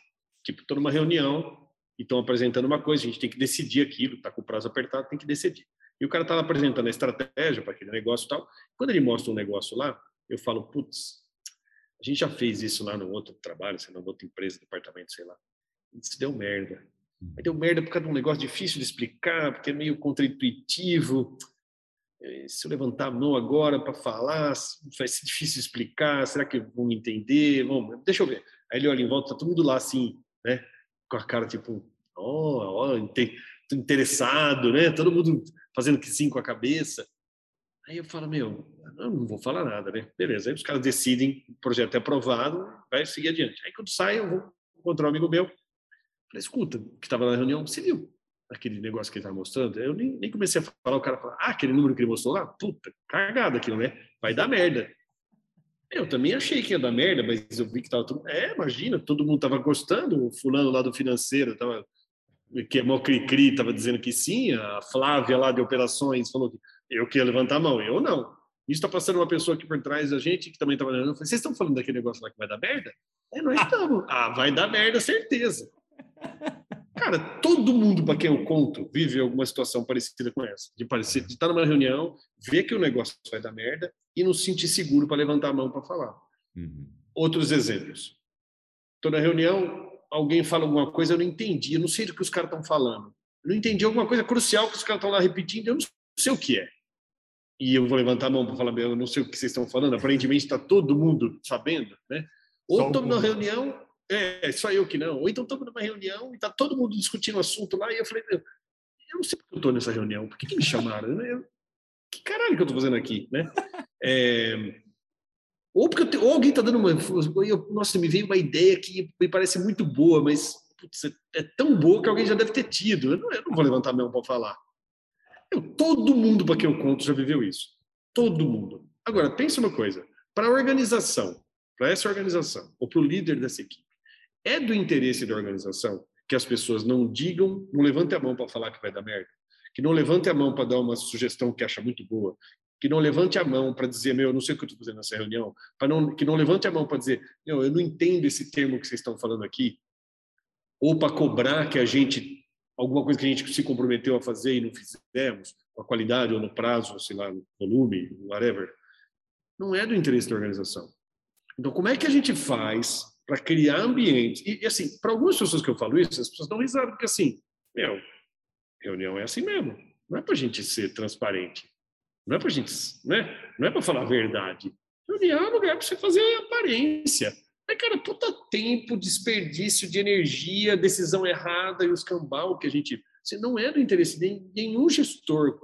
Tipo, estou numa reunião e estão apresentando uma coisa, a gente tem que decidir aquilo, está com o prazo apertado, tem que decidir. E o cara estava apresentando a estratégia para aquele negócio e tal. Quando ele mostra um negócio lá, eu falo, putz, a gente já fez isso lá no outro trabalho, sei lá, outra empresa, departamento, sei lá. Isso deu merda. Aí deu merda por causa de um negócio difícil de explicar, porque é meio contraintuitivo. Eh, se eu levantar a mão agora para falar, vai ser difícil explicar, será que vão entender? Bom, deixa eu ver. Aí ele olha em volta, tá todo mundo lá assim, né? Com a cara tipo, ó, oh, oh, interessado, né? Todo mundo fazendo que sim com a cabeça. Aí eu falo, meu, eu não vou falar nada, né? Beleza. Aí os caras decidem, o projeto é aprovado, vai seguir adiante. Aí quando sai, eu vou encontrar um amigo meu. Falei, escuta, que estava na reunião, você viu? Aquele negócio que ele estava mostrando, eu nem, nem comecei a falar, o cara falou, ah, aquele número que ele mostrou lá, puta, cagada aquilo, né? Vai dar merda. Eu também achei que ia dar merda, mas eu vi que tava tudo. É, imagina, todo mundo tava gostando, o fulano lá do financeiro tava. Que é mó cri-cri, tava dizendo que sim, a Flávia lá de operações falou que eu queria levantar a mão, eu não. Isso está passando uma pessoa aqui por trás da gente que também estava olhando. Vocês estão falando daquele negócio lá que vai dar merda? É, nós estamos. Ah, vai dar merda, certeza. Cara, todo mundo para quem eu conto vive alguma situação parecida com essa. De, parecer, de estar numa reunião, ver que o negócio vai dar merda e não se sentir seguro para levantar a mão para falar. Uhum. Outros exemplos. Estou na reunião, alguém fala alguma coisa, eu não entendi, eu não sei do que os caras estão falando. Eu não entendi alguma coisa crucial que os caras estão lá repetindo, eu não sei o que é. E eu vou levantar a mão para falar, eu não sei o que vocês estão falando, aparentemente está todo mundo sabendo, né? Ou estou na reunião, é, só eu que não. Ou então estamos numa reunião e está todo mundo discutindo o assunto lá, e eu falei, eu não sei porque eu estou nessa reunião, por que, que me chamaram? Eu, que caralho que eu estou fazendo aqui, né? É, ou porque te, ou alguém está dando uma. Eu, nossa, me veio uma ideia que me parece muito boa, mas putz, é tão boa que alguém já deve ter tido. Eu não, eu não vou levantar a mão para falar. Eu, todo mundo para quem eu conto já viveu isso. Todo mundo. Agora, pensa uma coisa: para a organização, para essa organização, ou para o líder dessa equipe, é do interesse da organização que as pessoas não digam, não levantem a mão para falar que vai dar merda, que não levante a mão para dar uma sugestão que acha muito boa, que não levante a mão para dizer, meu, eu não sei o que eu estou fazendo nessa reunião, não, que não levante a mão para dizer, meu, eu não entendo esse termo que vocês estão falando aqui, ou para cobrar que a gente, alguma coisa que a gente se comprometeu a fazer e não fizemos, com a qualidade ou no prazo, sei lá, no volume, whatever, não é do interesse da organização. Então, como é que a gente faz para criar ambiente. E, assim, para algumas pessoas que eu falo isso, as pessoas dão risada, porque assim, meu, reunião é assim mesmo. Não é para a gente ser transparente. Não é para gente, né? Não é para falar a verdade. Reunião é lugar para você fazer aparência. Mas, cara, puta tempo, desperdício de energia, decisão errada e os cambal que a gente. Você não é do interesse de nenhum gestor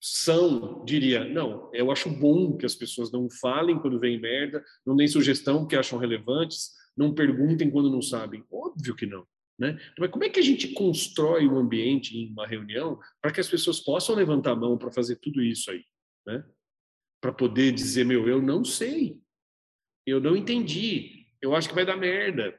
são, diria, não, eu acho bom que as pessoas não falem quando vem merda, não deem sugestão que acham relevantes, não perguntem quando não sabem. Óbvio que não. Né? Mas como é que a gente constrói um ambiente em uma reunião para que as pessoas possam levantar a mão para fazer tudo isso aí? Né? Para poder dizer, meu, eu não sei, eu não entendi, eu acho que vai dar merda.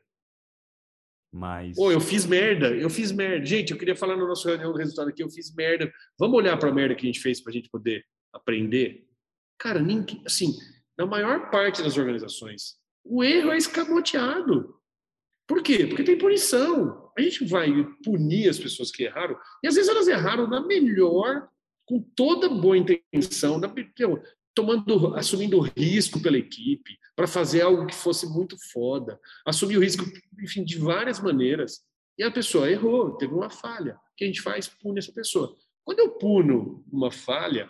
Mas. Eu fiz merda, eu fiz merda. Gente, eu queria falar no nosso reunião do resultado aqui, eu fiz merda. Vamos olhar para a merda que a gente fez para a gente poder aprender? Cara, ninguém, assim, na maior parte das organizações, o erro é escamoteado. Por quê? Porque tem punição. A gente vai punir as pessoas que erraram, e às vezes elas erraram na melhor, com toda boa intenção, na, tomando, assumindo risco pela equipe, para fazer algo que fosse muito foda, assumir o risco, enfim, de várias maneiras. E a pessoa errou, teve uma falha. O que a gente faz? Pune essa pessoa. Quando eu puno uma falha,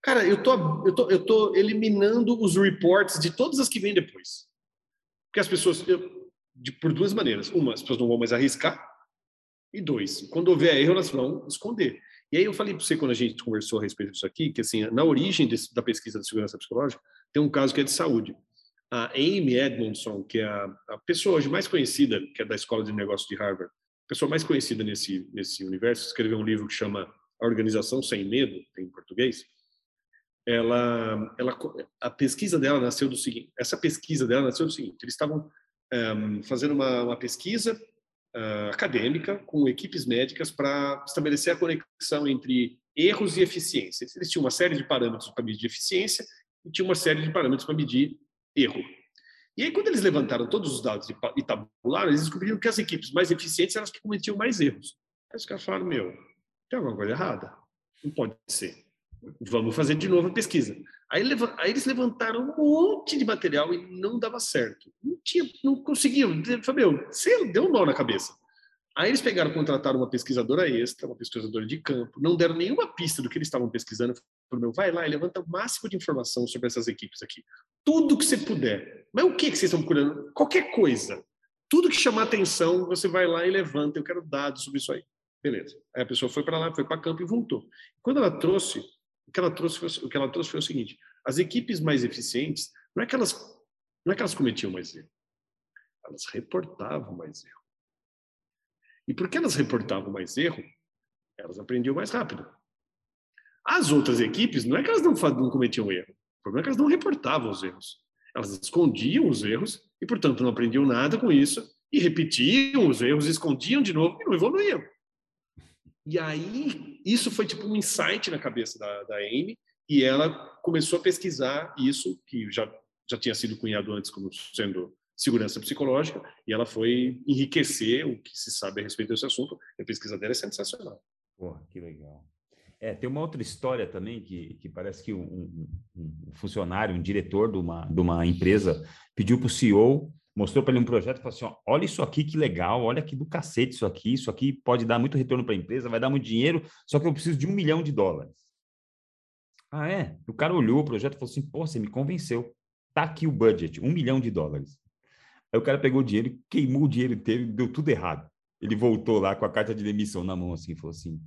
cara, eu tô, eu tô, eu tô eliminando os reports de todas as que vêm depois. Porque as pessoas, eu, de, por duas maneiras. Uma, as pessoas não vão mais arriscar. E dois, quando houver erro, elas vão esconder. E aí eu falei para você quando a gente conversou a respeito disso aqui, que assim, na origem desse, da pesquisa de segurança psicológica, tem um caso que é de saúde. A Amy Edmondson, que é a, a pessoa hoje mais conhecida, que é da Escola de Negócios de Harvard, a pessoa mais conhecida nesse, nesse universo, escreveu um livro que chama A Organização Sem Medo, em português. Ela, ela, a pesquisa dela nasceu do seguinte, essa pesquisa dela nasceu do seguinte, eles estavam um, fazendo uma, uma pesquisa uh, acadêmica com equipes médicas para estabelecer a conexão entre erros e eficiência. Eles tinham uma série de parâmetros para medir eficiência e tinha uma série de parâmetros para medir erro. E aí, quando eles levantaram todos os dados e tabularam, eles descobriram que as equipes mais eficientes eram as que cometiam mais erros. Aí os caras falaram, meu, tem alguma coisa errada? Não pode ser. Vamos fazer de novo a pesquisa. Aí, aí eles levantaram um monte de material e não dava certo. Não, tinha, não conseguiam. Meu, você deu um nó na cabeça. Aí eles pegaram, contrataram uma pesquisadora extra, uma pesquisadora de campo, não deram nenhuma pista do que eles estavam pesquisando. Falei, meu, vai lá e levanta o máximo de informação sobre essas equipes aqui. Tudo que você puder. Mas o que, que vocês estão procurando? Qualquer coisa. Tudo que chamar atenção, você vai lá e levanta. Eu quero dados sobre isso aí. Beleza. Aí a pessoa foi para lá, foi para campo e voltou. Quando ela trouxe, o que ela trouxe foi, o que ela trouxe foi o seguinte: as equipes mais eficientes, não é que elas, não é que elas cometiam mais erro, elas reportavam mais erro. E porque elas reportavam mais erro, elas aprendiam mais rápido. As outras equipes, não é que elas não, não cometiam erro, o problema é que elas não reportavam os erros. Elas escondiam os erros e, portanto, não aprendiam nada com isso e repetiam os erros, escondiam de novo e não evoluíam. E aí, isso foi tipo um insight na cabeça da, da Amy e ela começou a pesquisar isso, que já, já tinha sido cunhado antes como sendo segurança psicológica, e ela foi enriquecer o que se sabe a respeito desse assunto. A pesquisa dela é sensacional. Porra, que legal. É, tem uma outra história também que, que parece que um, um, funcionário, um diretor de uma, de uma empresa pediu para o CEO, mostrou para ele um projeto e falou assim: ó, olha isso aqui que legal, olha que do cacete isso aqui, isso aqui pode dar muito retorno para a empresa, vai dar muito dinheiro, só que eu preciso de um milhão de dólares. Ah, é? O cara olhou o projeto e falou assim: pô, você me convenceu. Tá aqui o budget, um milhão de dólares. Aí o cara pegou o dinheiro, queimou o dinheiro inteiro, deu tudo errado. Ele voltou lá com a carta de demissão na mão, assim, falou assim: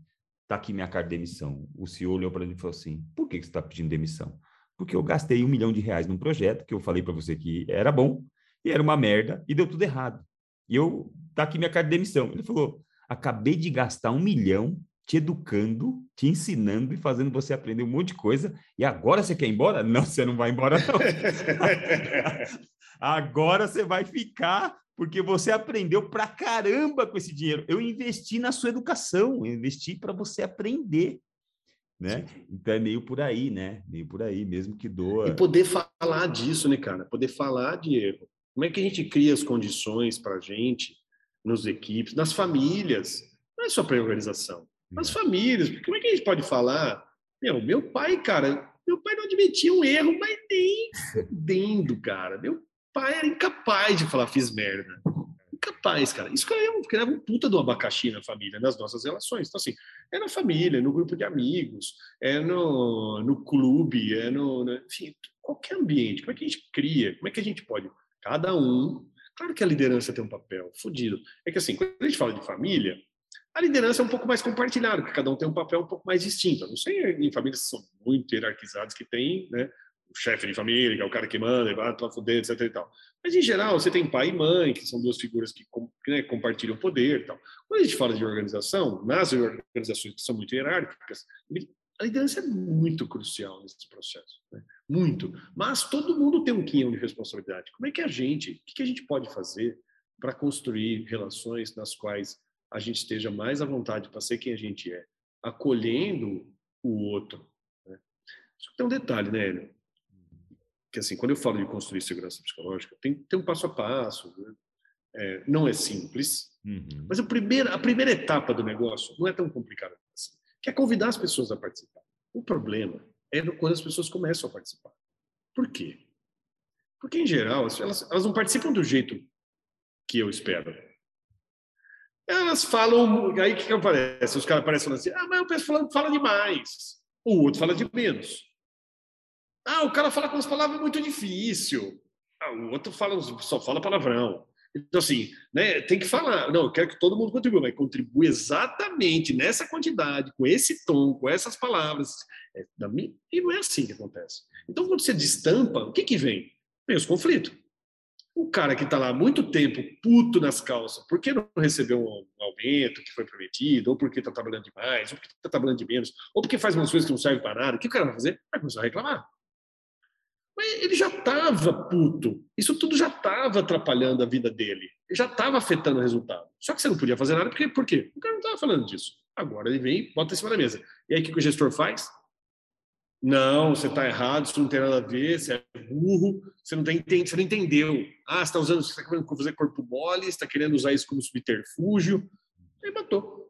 tá aqui minha carta de demissão. O senhor olhou para ele e falou assim: por que, que você está pedindo demissão? Porque eu gastei um milhão de reais num projeto que eu falei para você que era bom, e era uma merda, e deu tudo errado. E eu, tá aqui minha carta de demissão. Ele falou: acabei de gastar um milhão te educando, te ensinando e fazendo você aprender um monte de coisa, e agora você quer ir embora? Não, você não vai embora, não. Agora você vai ficar porque você aprendeu pra caramba com esse dinheiro. Eu investi na sua educação, eu investi para você aprender. Né? Então é meio por aí, né? Meio por aí, mesmo que doa. E poder falar disso, né, cara? Poder falar de erro. Como é que a gente cria as condições para a gente, nos equipes, nas famílias? Não é só para a organização, nas é. famílias. Como é que a gente pode falar? Meu, meu pai, cara, meu pai não admitia um erro, mas nem fudendo, cara. Meu pai era incapaz de falar fiz merda. capaz, cara. Isso criava, um puta do abacaxi na família, nas nossas relações. Então, assim, é na família, no grupo de amigos, é no, no clube, é no, no. Enfim, qualquer ambiente. Como é que a gente cria? Como é que a gente pode? Cada um. Claro que a liderança tem um papel fodido. É que, assim, quando a gente fala de família, a liderança é um pouco mais compartilhada, porque cada um tem um papel um pouco mais distinto. Eu não sei em famílias que são muito hierarquizadas, que tem né, o chefe de família, que é o cara que manda, vai para fuder, etc. E tal. Mas, em geral, você tem pai e mãe, que são duas figuras que né, compartilham poder. Tal. Quando a gente fala de organização, nas organizações que são muito hierárquicas, a liderança é muito crucial nesse processo. Né? Muito. Mas todo mundo tem um quinhão de responsabilidade. Como é que a gente, o que a gente pode fazer para construir relações nas quais a gente esteja mais à vontade para ser quem a gente é, acolhendo o outro? Né? Só que tem um detalhe, né, Hélio? Que assim, quando eu falo de construir segurança psicológica, tem, tem um passo a passo. Né? É, não é simples, uhum. mas a primeira, a primeira etapa do negócio não é tão complicada assim que é convidar as pessoas a participar. O problema é quando as pessoas começam a participar. Por quê? Porque, em geral, elas, elas não participam do jeito que eu espero. Elas falam. Aí o que, que aparece? Os caras aparecem assim: ah, mas o pessoal fala demais. O outro fala de menos. Ah, o cara fala com as palavras muito difícil. Ah, o outro fala, só fala palavrão. Então, assim, né, tem que falar. Não, eu quero que todo mundo contribua, mas contribui exatamente nessa quantidade, com esse tom, com essas palavras. É, e não é assim que acontece. Então, quando você destampa, o que, que vem? Vem os conflitos. O cara que está lá há muito tempo, puto nas calças, porque não recebeu um aumento que foi prometido, ou porque está trabalhando demais, ou porque está trabalhando de menos, ou porque faz umas coisas que não servem para nada, o que o cara vai fazer? Vai começar a reclamar. Mas ele já estava puto. Isso tudo já estava atrapalhando a vida dele. Ele já estava afetando o resultado. Só que você não podia fazer nada, porque, por quê? O cara não estava falando disso. Agora ele vem e bota em cima da mesa. E aí o que, o gestor faz? Não, você está errado, isso não tem nada a ver, você é burro, você não, tem, você não entendeu. Ah, você está usando, você está querendo fazer corpo mole, você está querendo usar isso como subterfúgio. Aí matou.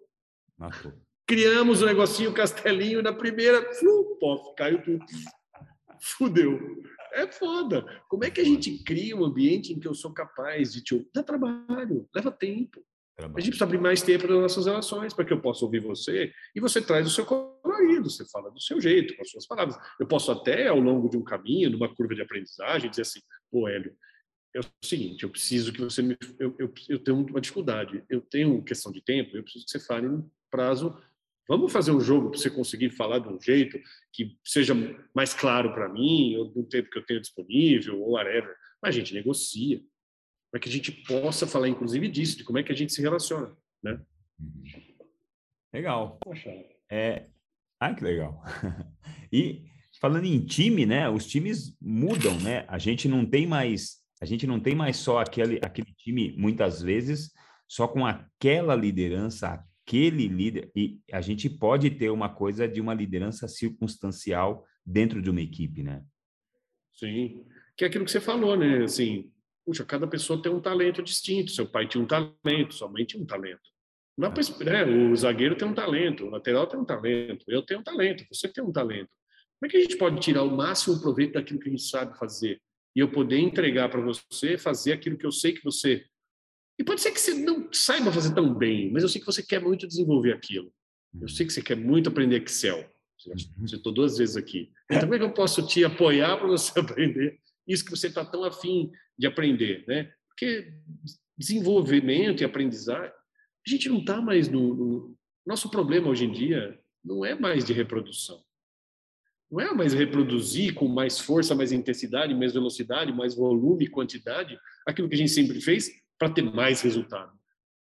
Matou. Criamos um negocinho, um castelinho, na primeira, flu, pô, caiu tudo. Fudeu. É foda. Como é que a gente cria um ambiente em que eu sou capaz de te Dá trabalho, leva tempo. Trabalho. A gente precisa abrir mais tempo nas nossas relações para que eu possa ouvir você e você traz o seu colorido, você fala do seu jeito, com as suas palavras. Eu posso até, ao longo de um caminho, numa curva de aprendizagem, dizer assim: pô, Hélio, é o seguinte, eu preciso que você me. Eu, eu, eu tenho uma dificuldade, eu tenho questão de tempo, eu preciso que você fale em prazo Vamos fazer um jogo para você conseguir falar de um jeito que seja mais claro para mim, ou do tempo que eu tenho disponível, ou whatever. Mas a gente negocia. Para que a gente possa falar, inclusive, disso, de como é que a gente se relaciona. Né? Uhum. Legal. Poxa. É... Ah, que legal. e falando em time, né? Os times mudam, né? A gente não tem mais, a gente não tem mais só aquele, aquele time, muitas vezes, só com aquela liderança, aquele líder, e a gente pode ter uma coisa de uma liderança circunstancial dentro de uma equipe, né? Sim, que é aquilo que você falou, né? Assim, puxa, cada pessoa tem um talento distinto. Seu pai tinha um talento, sua mãe tinha um talento. Não para né? O zagueiro tem um talento, o lateral tem um talento, eu tenho um talento, você tem um talento. Como é que a gente pode tirar o máximo proveito daquilo que a gente sabe fazer e eu poder entregar para você, fazer aquilo que eu sei que você e pode ser que você não saiba fazer tão bem, mas eu sei que você quer muito desenvolver aquilo. Eu sei que você quer muito aprender Excel. Você uhum. citou duas vezes aqui. Então, como é que eu posso te apoiar para você aprender isso que você está tão afim de aprender? Né? Porque desenvolvimento e aprendizagem, a gente não está mais no, no. Nosso problema hoje em dia não é mais de reprodução. Não é mais reproduzir com mais força, mais intensidade, mais velocidade, mais volume e quantidade aquilo que a gente sempre fez, para ter mais resultado.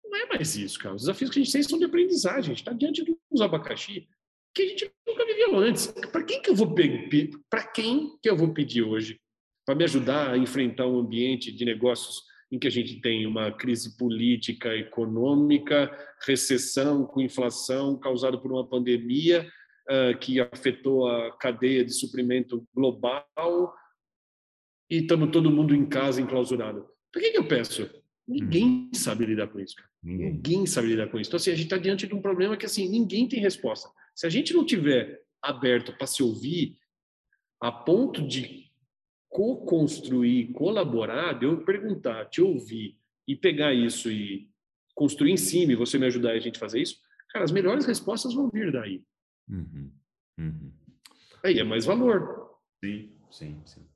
Não é mais isso, cara. Os desafios que a gente tem são de aprendizagem. A gente está diante de uns abacaxi que a gente nunca viveu antes. Para quem que eu vou pedir? Para quem que eu vou pedir hoje para me ajudar a enfrentar um ambiente de negócios em que a gente tem uma crise política, econômica, recessão com inflação causada por uma pandemia uh, que afetou a cadeia de suprimento global e estamos todo mundo em casa enclausurado. Por que, que eu peço? Ninguém hum. sabe lidar com isso, cara. Ninguém. ninguém sabe lidar com isso. Então, assim, a gente está diante de um problema que, assim, ninguém tem resposta. Se a gente não tiver aberto para se ouvir a ponto de co-construir, colaborar, de eu perguntar, te ouvir e pegar isso e construir em cima e você me ajudar a gente fazer isso, cara, as melhores respostas vão vir daí. Uhum. Uhum. Aí é mais valor. Sim, sim, sim.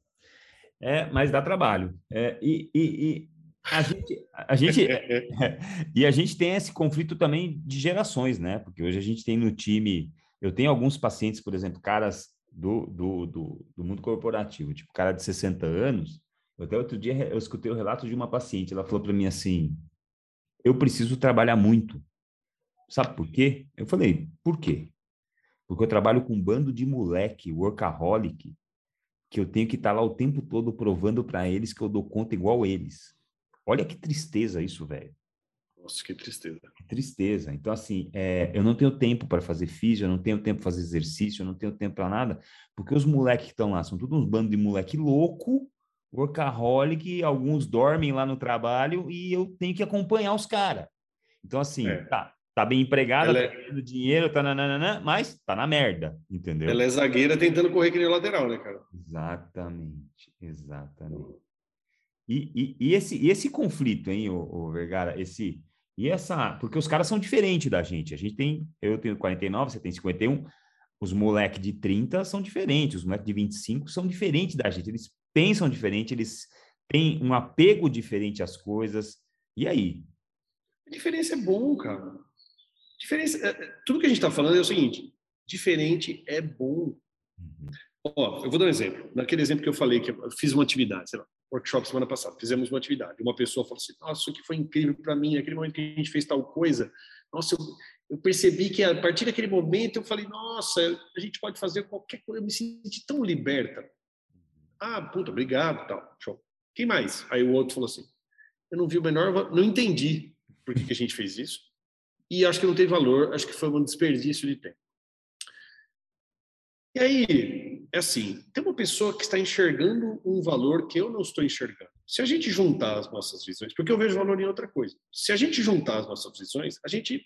É, mas dá trabalho. É, e, e, e, a gente, a gente e a gente tem esse conflito também de gerações, né? Porque hoje a gente tem no time, eu tenho alguns pacientes, por exemplo, caras do, do, do, do mundo corporativo, tipo cara de 60 anos. Até outro dia eu escutei o relato de uma paciente, ela falou para mim assim: eu preciso trabalhar muito. Sabe por quê? Eu falei, por quê? Porque eu trabalho com um bando de moleque, workaholic, que eu tenho que estar tá lá o tempo todo provando para eles que eu dou conta igual eles. Olha que tristeza isso, velho. Nossa, que tristeza. Que tristeza. Então, assim, é, eu não tenho tempo para fazer físico, eu não tenho tempo para fazer exercício, eu não tenho tempo para nada, porque os moleques que estão lá são todos uns bandos de moleque louco, workaholic, alguns dormem lá no trabalho e eu tenho que acompanhar os caras. Então, assim, é. tá, tá bem empregada, Ela tá é... dinheiro, tá nananana, mas tá na merda, entendeu? Ela é zagueira tentando correr que nem lateral, né, cara? Exatamente, exatamente. E, e, e esse, e esse conflito, hein, o, o Vergara, esse e essa, porque os caras são diferentes da gente. A gente tem, eu tenho 49, você tem 51, os moleques de 30 são diferentes, os moleques de 25 são diferentes da gente. Eles pensam diferente, eles têm um apego diferente às coisas. E aí? A diferença é bom, cara. Diferença, é, é, tudo que a gente está falando é o seguinte: diferente é bom. Uhum. Ó, eu vou dar um exemplo. Naquele exemplo que eu falei que eu fiz uma atividade, sei lá, workshop semana passada, fizemos uma atividade. Uma pessoa falou assim: Nossa, isso aqui foi incrível para mim. Naquele momento que a gente fez tal coisa, nossa, eu, eu, percebi que a partir daquele momento eu falei: Nossa, a gente pode fazer qualquer coisa. Eu me senti tão liberta. Ah, puta, obrigado, tal. Show. Quem mais? Aí o outro falou assim: Eu não vi o menor, não entendi por que, que a gente fez isso e acho que não tem valor, acho que foi um desperdício de tempo. E aí, é assim, tem uma pessoa que está enxergando um valor que eu não estou enxergando. Se a gente juntar as nossas visões, porque eu vejo valor em outra coisa. Se a gente juntar as nossas visões, a gente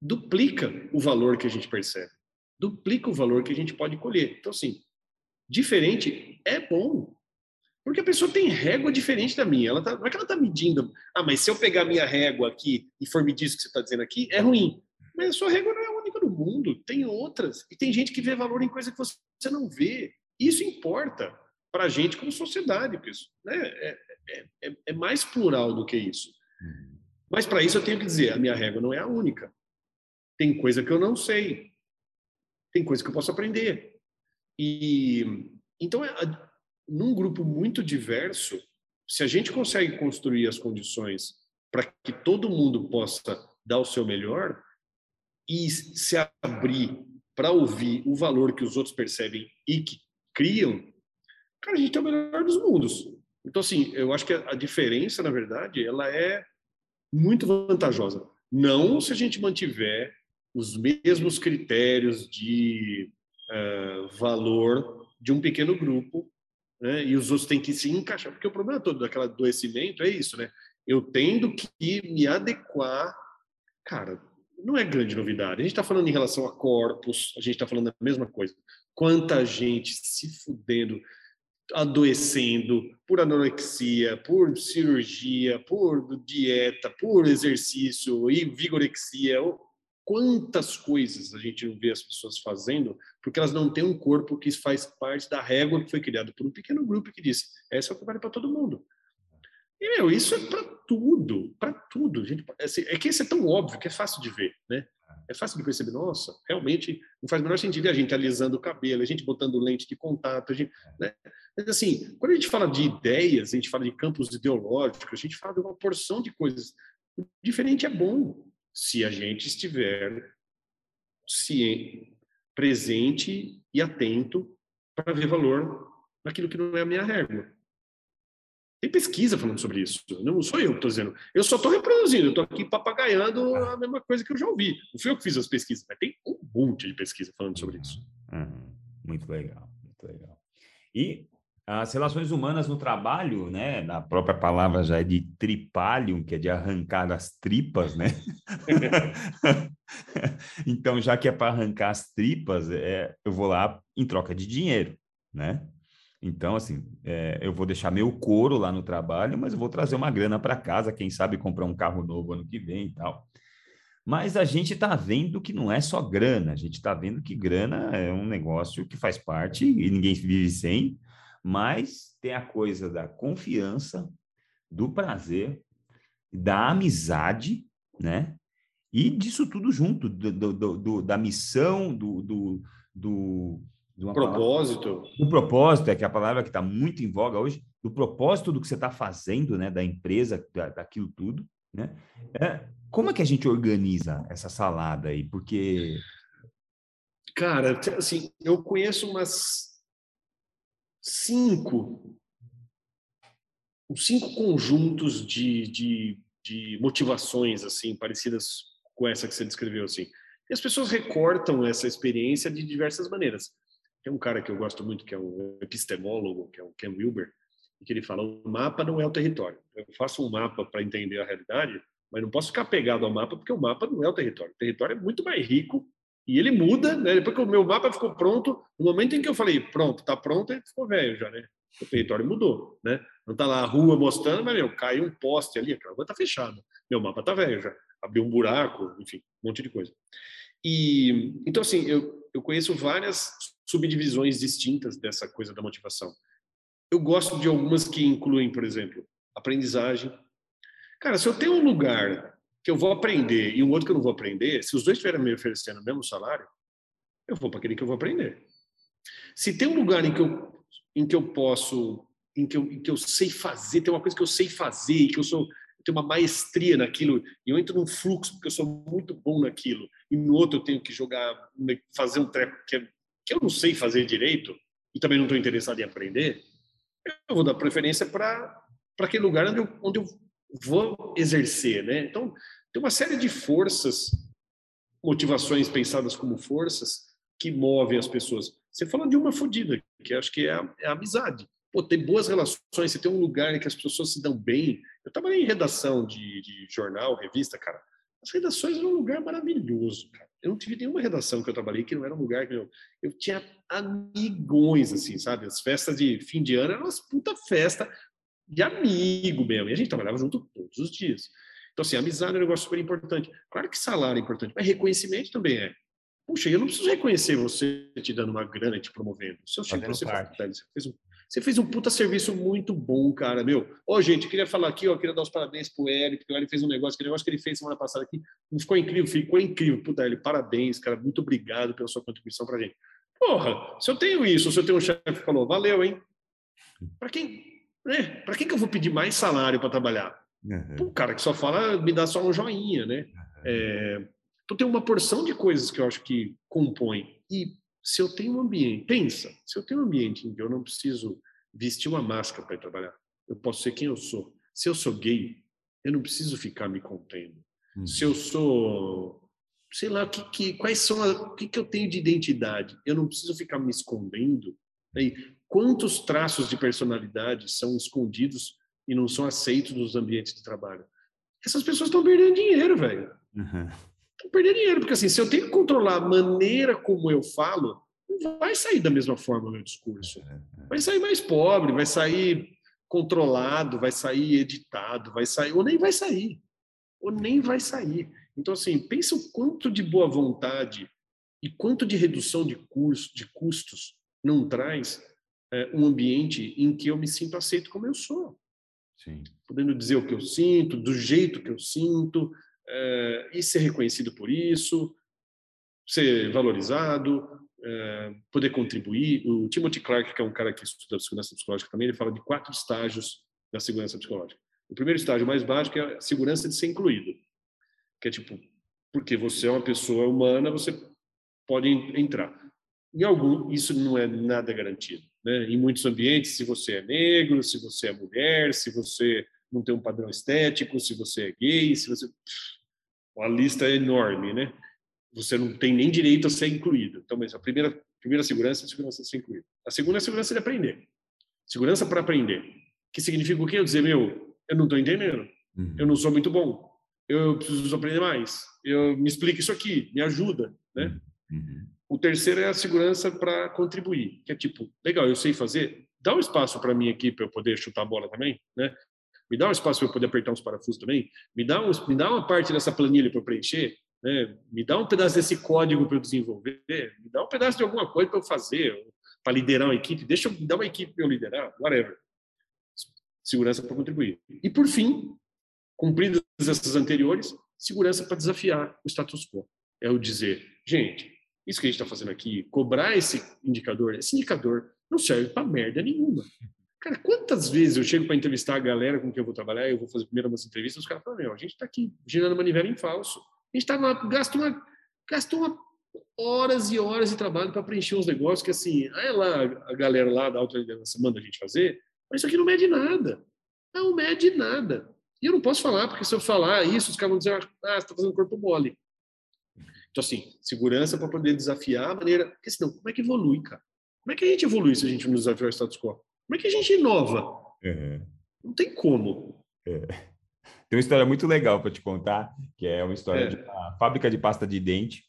duplica o valor que a gente percebe, duplica o valor que a gente pode colher. Então, assim, diferente é bom. Porque a pessoa tem régua diferente da minha. Ela tá, não é que ela está medindo. Ah, mas se eu pegar minha régua aqui e for medir isso que você está dizendo aqui, é ruim. Mas a sua régua não é a única do mundo. Tem outras. E tem gente que vê valor em coisa que você não vê. Isso importa para a gente como sociedade. Porque isso, né, é, é, é, é mais plural do que isso. Mas para isso eu tenho que dizer, a minha régua não é a única. Tem coisa que eu não sei. Tem coisa que eu posso aprender. E então é, num grupo muito diverso, se a gente consegue construir as condições para que todo mundo possa dar o seu melhor e se abrir para ouvir o valor que os outros percebem e que criam, cara, a gente é o melhor dos mundos. Então, assim, eu acho que a diferença, na verdade, ela é muito vantajosa. Não se a gente mantiver os mesmos critérios de uh, valor de um pequeno grupo né? e os outros têm que se encaixar, porque o problema todo daquele adoecimento é isso, né? Eu tendo que me adequar, cara, não é grande novidade. A gente está falando em relação a corpos, a gente está falando a mesma coisa. Quanta gente se fudendo, adoecendo por anorexia, por cirurgia, por dieta, por exercício e vigorexia, quantas coisas a gente não vê as pessoas fazendo porque elas não têm um corpo que faz parte da régua que foi criado por um pequeno grupo que disse essa é o que vale para todo mundo. E, meu, isso é para tudo, para tudo. Gente, assim, é que isso é tão óbvio que é fácil de ver, né? É fácil de perceber, nossa, realmente não faz o menor sentido a gente alisando o cabelo, a gente botando lente de contato, a gente, né? Mas assim, quando a gente fala de ideias, a gente fala de campos ideológicos, a gente fala de uma porção de coisas. O diferente é bom, se a gente estiver ciente, presente e atento para ver valor naquilo que não é a minha régua. Tem pesquisa falando sobre isso. Não sou eu que estou dizendo. Eu só estou reproduzindo. Estou aqui papagaiando a mesma coisa que eu já ouvi. Não fui eu que fiz as pesquisas, mas tem um monte de pesquisa falando sobre isso. Uhum. Muito legal, muito legal. E as relações humanas no trabalho, né? A própria palavra já é de tripalium, que é de arrancar as tripas, né? então, já que é para arrancar as tripas, é, eu vou lá em troca de dinheiro, né? Então, assim, é, eu vou deixar meu couro lá no trabalho, mas eu vou trazer uma grana para casa, quem sabe comprar um carro novo ano que vem e tal. Mas a gente está vendo que não é só grana, a gente está vendo que grana é um negócio que faz parte e ninguém vive sem, mas tem a coisa da confiança, do prazer, da amizade, né? E disso tudo junto, do, do, do da missão, do, do, do propósito. Palavra, o propósito é que a palavra que está muito em voga hoje, do propósito do que você está fazendo, né? Da empresa, da, daquilo tudo, né? É, como é que a gente organiza essa salada aí? Porque... Cara, assim, eu conheço umas cinco cinco conjuntos de, de, de motivações assim parecidas com essa que você descreveu assim. E as pessoas recortam essa experiência de diversas maneiras. Tem um cara que eu gosto muito que é um epistemólogo, que é o Ken Wilber, que ele fala: o mapa não é o território. Eu faço um mapa para entender a realidade, mas não posso ficar pegado ao mapa porque o mapa não é o território. O território é muito mais rico e ele muda, né? Depois que o meu mapa ficou pronto, no momento em que eu falei pronto, está pronto, ele ficou velho já, né? O território mudou, né? Não está lá a rua mostrando, mas meu, caiu um poste ali, a rua está fechada. Meu mapa está velho já, abriu um buraco, enfim, um monte de coisa. E então assim, eu, eu conheço várias subdivisões distintas dessa coisa da motivação. Eu gosto de algumas que incluem, por exemplo, aprendizagem. Cara, se eu tenho um lugar que eu vou aprender e um outro que eu não vou aprender, se os dois estiverem me oferecendo o mesmo salário, eu vou para aquele que eu vou aprender. Se tem um lugar em que eu, em que eu posso, em que eu, em que eu sei fazer, tem uma coisa que eu sei fazer, que eu sou eu tenho uma maestria naquilo, e eu entro num fluxo porque eu sou muito bom naquilo, e no outro eu tenho que jogar, fazer um treco que, é, que eu não sei fazer direito, e também não estou interessado em aprender, eu vou dar preferência para aquele lugar onde eu, onde eu vou exercer, né? Então, tem uma série de forças, motivações pensadas como forças que movem as pessoas. Você fala de uma fodida, que acho que é a, é a amizade. Pô, ter boas relações, você tem um lugar em que as pessoas se dão bem. Eu trabalhei em redação de, de jornal, revista, cara. As redações eram um lugar maravilhoso, cara. Eu não tive nenhuma redação que eu trabalhei que não era um lugar que eu, eu tinha amigões, assim, sabe? As festas de fim de ano eram umas puta festa de amigo mesmo. E a gente trabalhava junto todos os dias. Então, assim, amizade é um negócio super importante. Claro que salário é importante, mas reconhecimento também é. Puxa, eu não preciso reconhecer você te dando uma grana e te promovendo. Se eu chego você, você fez um você fez um puta serviço muito bom, cara, meu. Ô, oh, gente, queria falar aqui, ó, queria dar os parabéns pro Hélio, porque o Hélio fez um negócio, que negócio que ele fez semana passada aqui, ficou incrível, ficou incrível. Puta, Hélio, parabéns, cara, muito obrigado pela sua contribuição pra gente. Porra, se eu tenho isso, se eu tenho um chefe que falou, valeu, hein? Pra quem, né? Pra quem que eu vou pedir mais salário para trabalhar? Uhum. O cara que só fala, me dá só um joinha, né? Uhum. É, então tem uma porção de coisas que eu acho que compõem. E se eu tenho um ambiente, pensa, se eu tenho um ambiente em que eu não preciso vestir uma máscara para trabalhar, eu posso ser quem eu sou. Se eu sou gay, eu não preciso ficar me contendo. Uhum. Se eu sou, sei lá, que, que, quais são o que, que eu tenho de identidade, eu não preciso ficar me escondendo. Aí, quantos traços de personalidade são escondidos e não são aceitos nos ambientes de trabalho? Essas pessoas estão perdendo dinheiro, velho. Uhum perder dinheiro, porque assim, se eu tenho que controlar a maneira como eu falo, não vai sair da mesma forma o meu discurso. É, é. Vai sair mais pobre, vai sair controlado, vai sair editado, vai sair, ou nem vai sair. Ou nem vai sair. Então, assim, pensa o quanto de boa vontade e quanto de redução de, curso, de custos não traz é, um ambiente em que eu me sinto aceito como eu sou. Sim. Podendo dizer o que eu sinto, do jeito que eu sinto, é, e ser reconhecido por isso, ser valorizado, é, poder contribuir. O Timothy Clark, que é um cara que estuda segurança psicológica também, ele fala de quatro estágios da segurança psicológica. O primeiro estágio mais básico é a segurança de ser incluído, que é tipo, porque você é uma pessoa humana, você pode entrar. Em algum, isso não é nada garantido. Né? Em muitos ambientes, se você é negro, se você é mulher, se você não tem um padrão estético, se você é gay, se você. Uma lista é enorme, né? Você não tem nem direito a ser incluído. Então, mas a primeira, primeira segurança é a segurança de ser incluído. A segunda é a segurança de aprender. Segurança para aprender. Que significa o quê? Eu dizer, meu, eu não estou entendendo. Uhum. Eu não sou muito bom. Eu preciso aprender mais. Eu me explica isso aqui, me ajuda, né? Uhum. O terceiro é a segurança para contribuir, que é tipo, legal, eu sei fazer, dá um espaço para mim aqui para eu poder chutar a bola também, né? Me dá um espaço para eu poder apertar uns parafusos também. Me dá, um, me dá uma parte dessa planilha para eu preencher. Né? Me dá um pedaço desse código para eu desenvolver. Me dá um pedaço de alguma coisa para eu fazer, para liderar uma equipe. Deixa eu me dar uma equipe para eu liderar, whatever. Segurança para contribuir. E por fim, cumpridas essas anteriores, segurança para desafiar o status quo. É o dizer, gente, isso que a gente está fazendo aqui, cobrar esse indicador, esse indicador não serve para merda nenhuma. Cara, quantas vezes eu chego para entrevistar a galera com quem eu vou trabalhar, eu vou fazer primeiro umas entrevistas, os caras falam, meu, a gente está aqui girando manivela em falso. A gente tá lá, gasta uma, gasta uma horas e horas de trabalho para preencher uns negócios que, assim, aí lá a galera lá da alta liderança manda a gente fazer, mas isso aqui não mede nada. Não mede nada. E eu não posso falar, porque se eu falar isso, os caras vão dizer, ah, você está fazendo corpo mole. Então, assim, segurança para poder desafiar a maneira. Porque senão, como é que evolui, cara? Como é que a gente evolui se a gente não desafiar o status quo? Como é que a gente inova? Uhum. Não tem como. É. Tem uma história muito legal para te contar, que é uma história é. de uma fábrica de pasta de dente.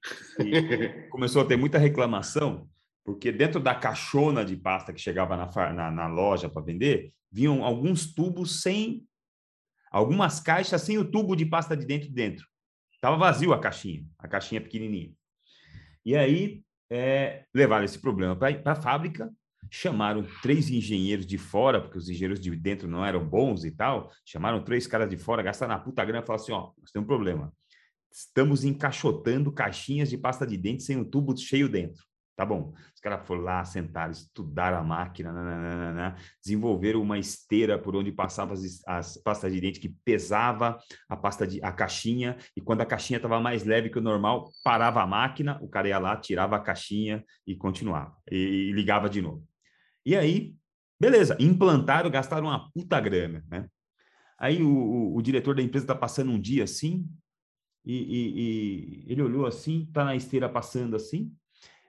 Começou a ter muita reclamação, porque dentro da caixona de pasta que chegava na, na, na loja para vender, vinham alguns tubos sem. Algumas caixas sem o tubo de pasta de dente dentro. Estava vazio a caixinha, a caixinha pequenininha. E aí é, levaram esse problema para a fábrica chamaram três engenheiros de fora, porque os engenheiros de dentro não eram bons e tal, chamaram três caras de fora, gastaram na puta grana e falaram assim, ó, nós temos um problema. Estamos encaixotando caixinhas de pasta de dente sem um tubo cheio dentro. Tá bom. Os caras foram lá, sentaram, estudaram a máquina, nananana, desenvolveram uma esteira por onde passavam as, as pastas de dente que pesava a pasta de a caixinha, e quando a caixinha estava mais leve que o normal, parava a máquina, o cara ia lá, tirava a caixinha e continuava, e, e ligava de novo. E aí, beleza, implantaram, gastaram uma puta grana, né? Aí o, o, o diretor da empresa está passando um dia assim, e, e, e, ele olhou assim, tá na esteira passando assim,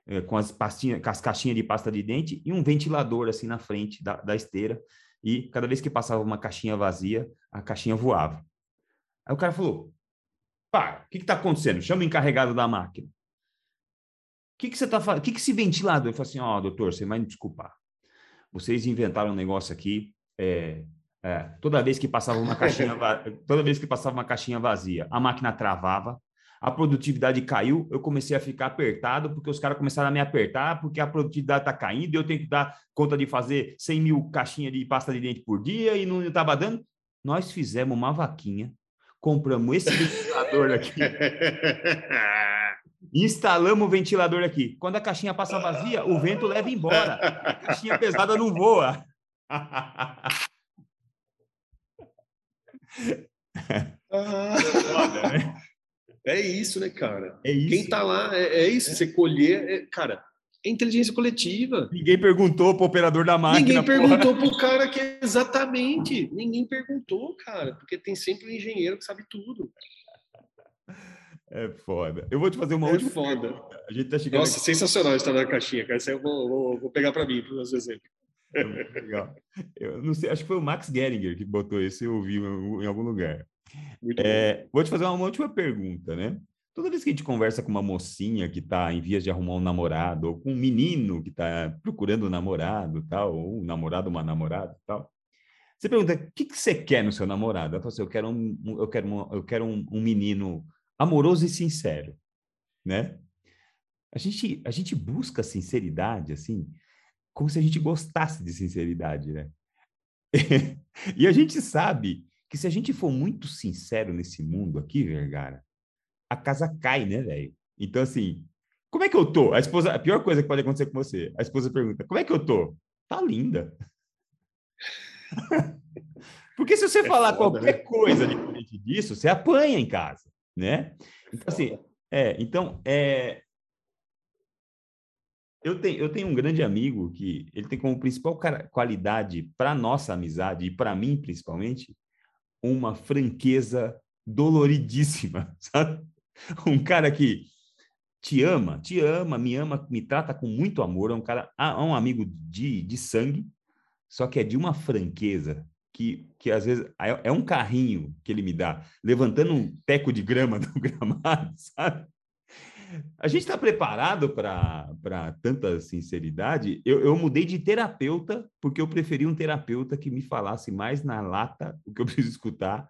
é, com as pastinhas, com as caixinhas de pasta de dente e um ventilador assim na frente da, da esteira. E cada vez que passava uma caixinha vazia, a caixinha voava. Aí o cara falou: Para, o que está acontecendo? Chama o encarregado da máquina. O que, que você está fazendo? O que, que esse ventilador? Eu falei assim: Ó, oh, doutor, você vai me desculpar vocês inventaram um negócio aqui. É, é, toda vez que passava uma caixinha, toda vez que passava uma caixinha vazia, a máquina travava, a produtividade caiu, eu comecei a ficar apertado, porque os caras começaram a me apertar, porque a produtividade está caindo, eu tenho que dar conta de fazer 100 mil caixinhas de pasta de dente por dia e não estava dando. Nós fizemos uma vaquinha, compramos esse ventilador aqui. Instalamos o ventilador aqui. Quando a caixinha passa vazia, o vento leva embora. A caixinha pesada não voa. É isso, né, cara? É isso. Quem tá lá, é, é isso. É. Você colher, é, cara, é inteligência coletiva. Ninguém perguntou pro operador da máquina. Ninguém perguntou porra. pro cara que é exatamente. Ninguém perguntou, cara, porque tem sempre um engenheiro que sabe tudo. É foda. Eu vou te fazer uma é última. É foda. Pergunta. A gente tá chegando. Nossa, aqui. sensacional estar na caixinha, cara. Isso aí eu vou, vou, vou pegar para mim, para os exemplos. É legal. Eu não sei, acho que foi o Max Geringer que botou isso, eu ouvi em algum lugar. É, vou te fazer uma última pergunta, né? Toda vez que a gente conversa com uma mocinha que está em vias de arrumar um namorado, ou com um menino que está procurando um namorado, tal, ou um namorado, uma namorada, tal, você pergunta: o que, que você quer no seu namorado? Ela fala assim: eu quero um, eu quero um, eu quero um, um menino amoroso e sincero, né? A gente, a gente busca sinceridade, assim, como se a gente gostasse de sinceridade, né? e a gente sabe que se a gente for muito sincero nesse mundo aqui, Vergara, a casa cai, né, velho? Então, assim, como é que eu tô? A esposa, a pior coisa que pode acontecer com você, a esposa pergunta, como é que eu tô? Tá linda. Porque se você é falar foda, qualquer né? coisa diferente disso, você apanha em casa né? Então, assim, é, então, é, eu tenho, eu tenho um grande amigo que ele tem como principal qualidade para nossa amizade e para mim principalmente uma franqueza doloridíssima, sabe? Um cara que te ama, te ama, me ama, me trata com muito amor, é um cara, é um amigo de, de sangue, só que é de uma franqueza que, que às vezes é, é um carrinho que ele me dá, levantando um teco de grama do gramado, sabe? A gente está preparado para tanta sinceridade? Eu, eu, mudei de terapeuta porque eu preferi um terapeuta que me falasse mais na lata o que eu preciso escutar.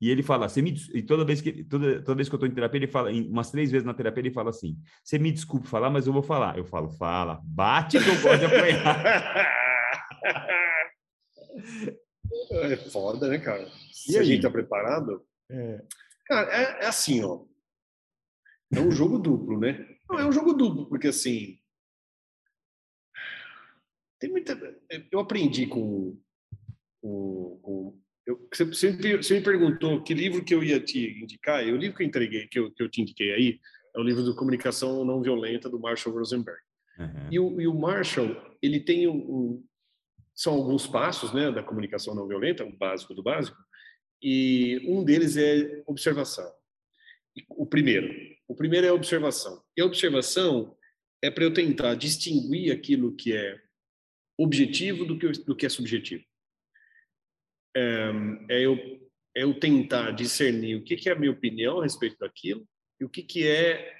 E ele fala, você me, e toda vez que toda, toda vez que eu estou em terapia, ele fala, umas três vezes na terapia, ele fala assim: você me desculpe falar, mas eu vou falar. Eu falo, fala, bate que eu gosto de apanhar. É foda, né, cara? Se a gente tá preparado. É. Cara, é, é, assim, ó. É um jogo duplo, né? Não, é um jogo duplo, porque assim. Tem muita. Eu aprendi com. com, com eu, você, você, me perguntou que livro que eu ia te indicar, e o livro que eu entreguei, que eu, que eu te indiquei aí, é o livro do Comunicação Não Violenta, do Marshall Rosenberg. Uhum. E, o, e o Marshall, ele tem um, um, são alguns passos né, da comunicação não violenta, o básico do básico, e um deles é observação. O primeiro, o primeiro é observação. E a observação é para eu tentar distinguir aquilo que é objetivo do que, do que é subjetivo. É, é, eu, é eu tentar discernir o que, que é a minha opinião a respeito daquilo e o que, que é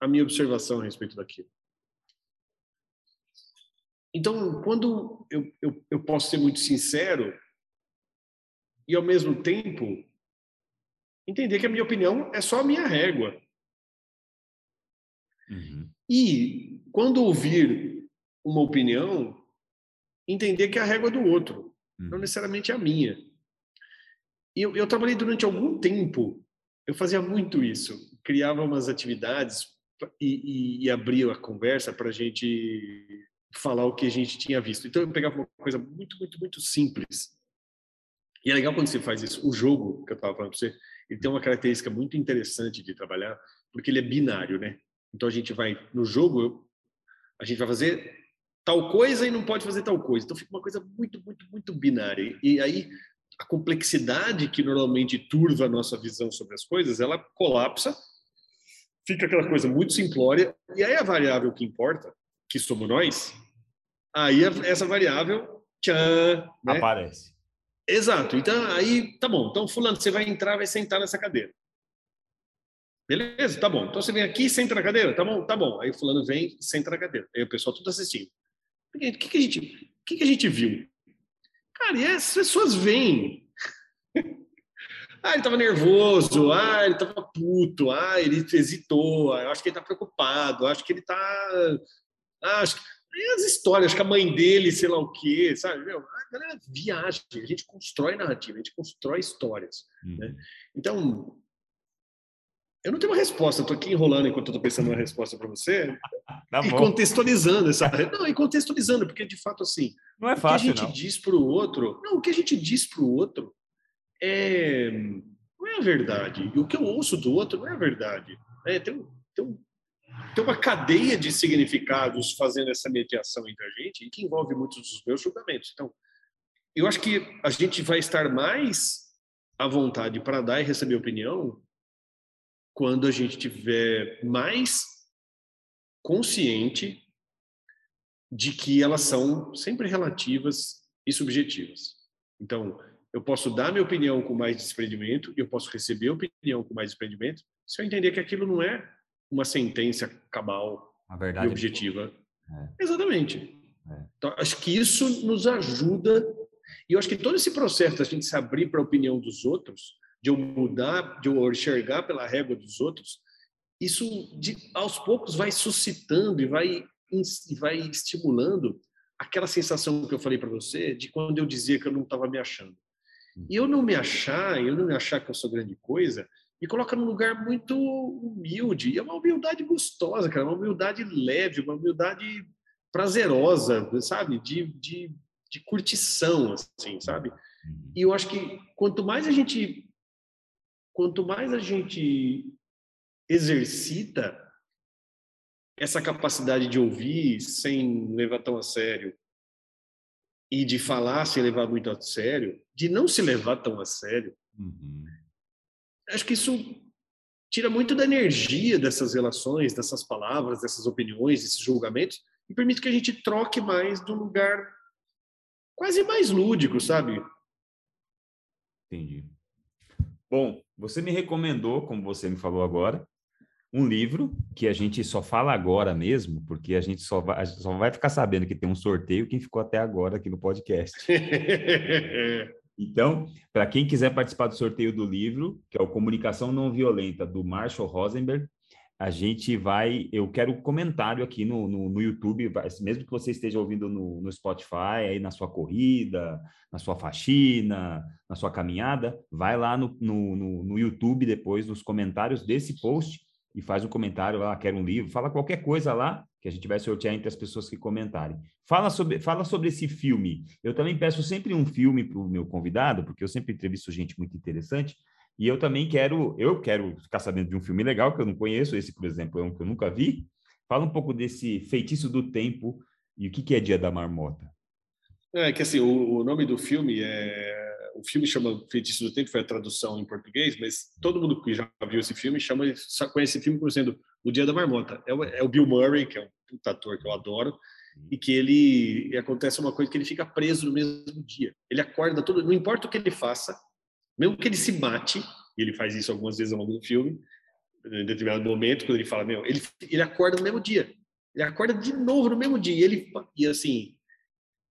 a minha observação a respeito daquilo. Então, quando eu, eu, eu posso ser muito sincero e, ao mesmo tempo, entender que a minha opinião é só a minha régua. Uhum. E, quando ouvir uma opinião, entender que é a régua do outro, uhum. não necessariamente a minha. E eu, eu trabalhei durante algum tempo, eu fazia muito isso, criava umas atividades e, e, e abria a conversa para a gente falar o que a gente tinha visto. Então eu pegava uma coisa muito, muito, muito simples. E é legal quando você faz isso. O jogo que eu estava falando para você, ele tem uma característica muito interessante de trabalhar, porque ele é binário, né? Então a gente vai no jogo, a gente vai fazer tal coisa e não pode fazer tal coisa. Então fica uma coisa muito, muito, muito binária. E aí a complexidade que normalmente turva a nossa visão sobre as coisas, ela colapsa, fica aquela coisa muito simplória, e aí a variável que importa, que somos nós, aí essa variável tchan, né? aparece. Exato. Então, aí, tá bom. Então, fulano, você vai entrar, vai sentar nessa cadeira. Beleza, tá bom. Então, você vem aqui, senta na cadeira, tá bom? Tá bom. Aí, fulano vem, senta na cadeira. Aí, o pessoal tudo assistindo. O que, que, a, gente, o que, que a gente viu? Cara, e as pessoas vêm. ah, ele estava nervoso. Ah, ele estava puto. Ah, ele hesitou. Ah, eu acho que ele está preocupado. Eu acho que ele está... Ah, acho que e as histórias, que a mãe dele, sei lá o quê, sabe? Meu, a galera viaja, a gente constrói narrativa, a gente constrói histórias. Uhum. Né? Então, eu não tenho uma resposta, estou aqui enrolando enquanto estou pensando uma resposta para você. Tá e contextualizando essa. Não, e contextualizando, porque de fato, assim. Não é fácil. O que a gente não. diz para o outro. Não, o que a gente diz para o outro é, não é a verdade. E o que eu ouço do outro não é a verdade. É, tem, tem um tem uma cadeia de significados fazendo essa mediação entre a gente e que envolve muitos dos meus julgamentos. Então, eu acho que a gente vai estar mais à vontade para dar e receber opinião quando a gente tiver mais consciente de que elas são sempre relativas e subjetivas. Então, eu posso dar minha opinião com mais desprendimento e eu posso receber opinião com mais desprendimento se eu entender que aquilo não é uma sentença cabal e objetiva. É. Exatamente. É. Então, acho que isso nos ajuda. E eu acho que todo esse processo da gente se abrir para a opinião dos outros, de eu mudar, de eu enxergar pela régua dos outros, isso de, aos poucos vai suscitando e vai, e vai estimulando aquela sensação que eu falei para você de quando eu dizia que eu não estava me achando. Hum. E eu não me achar, eu não me achar que eu sou grande coisa, me coloca num lugar muito humilde. E é uma humildade gostosa, cara, uma humildade leve, uma humildade prazerosa, sabe? De, de, de curtição, assim, sabe? E eu acho que quanto mais a gente quanto mais a gente exercita essa capacidade de ouvir sem levar tão a sério e de falar sem levar muito a sério, de não se levar tão a sério, uhum acho que isso tira muito da energia dessas relações, dessas palavras, dessas opiniões, desses julgamentos, e permite que a gente troque mais um lugar quase mais lúdico, sabe? Entendi. Bom, você me recomendou, como você me falou agora, um livro que a gente só fala agora mesmo, porque a gente só vai, gente só vai ficar sabendo que tem um sorteio quem ficou até agora aqui no podcast. então, para quem quiser participar do sorteio do livro, que é o Comunicação Não Violenta, do Marshall Rosenberg, a gente vai. Eu quero comentário aqui no, no, no YouTube, mesmo que você esteja ouvindo no, no, Spotify, aí na sua corrida, na sua faxina, na sua caminhada, vai lá no, no, no YouTube depois, nos comentários desse post, e faz um comentário lá, quer um livro, fala qualquer coisa lá que a gente vai sortear entre as pessoas que comentarem. Fala sobre, fala sobre esse filme. Eu também peço sempre um filme para o meu convidado, porque eu sempre entrevisto gente muito interessante. E eu também quero, eu quero ficar sabendo de um filme legal que eu não conheço. Esse, por exemplo, é um que eu nunca vi. Fala um pouco desse Feitiço do Tempo e o que, que é Dia da Marmota. É que assim, o, o nome do filme é o filme chama Feitiço do Tempo, foi a tradução em português, mas todo mundo que já viu esse filme chama, conhece esse filme como sendo O Dia da Marmota. É o, é o Bill Murray, que é um ator que eu adoro, e que ele e acontece uma coisa que ele fica preso no mesmo dia. Ele acorda todo, não importa o que ele faça, mesmo que ele se mate, e ele faz isso algumas vezes ao longo do filme, em determinado momento, quando ele fala, meu, ele, ele acorda no mesmo dia. Ele acorda de novo no mesmo dia. E, ele, e assim,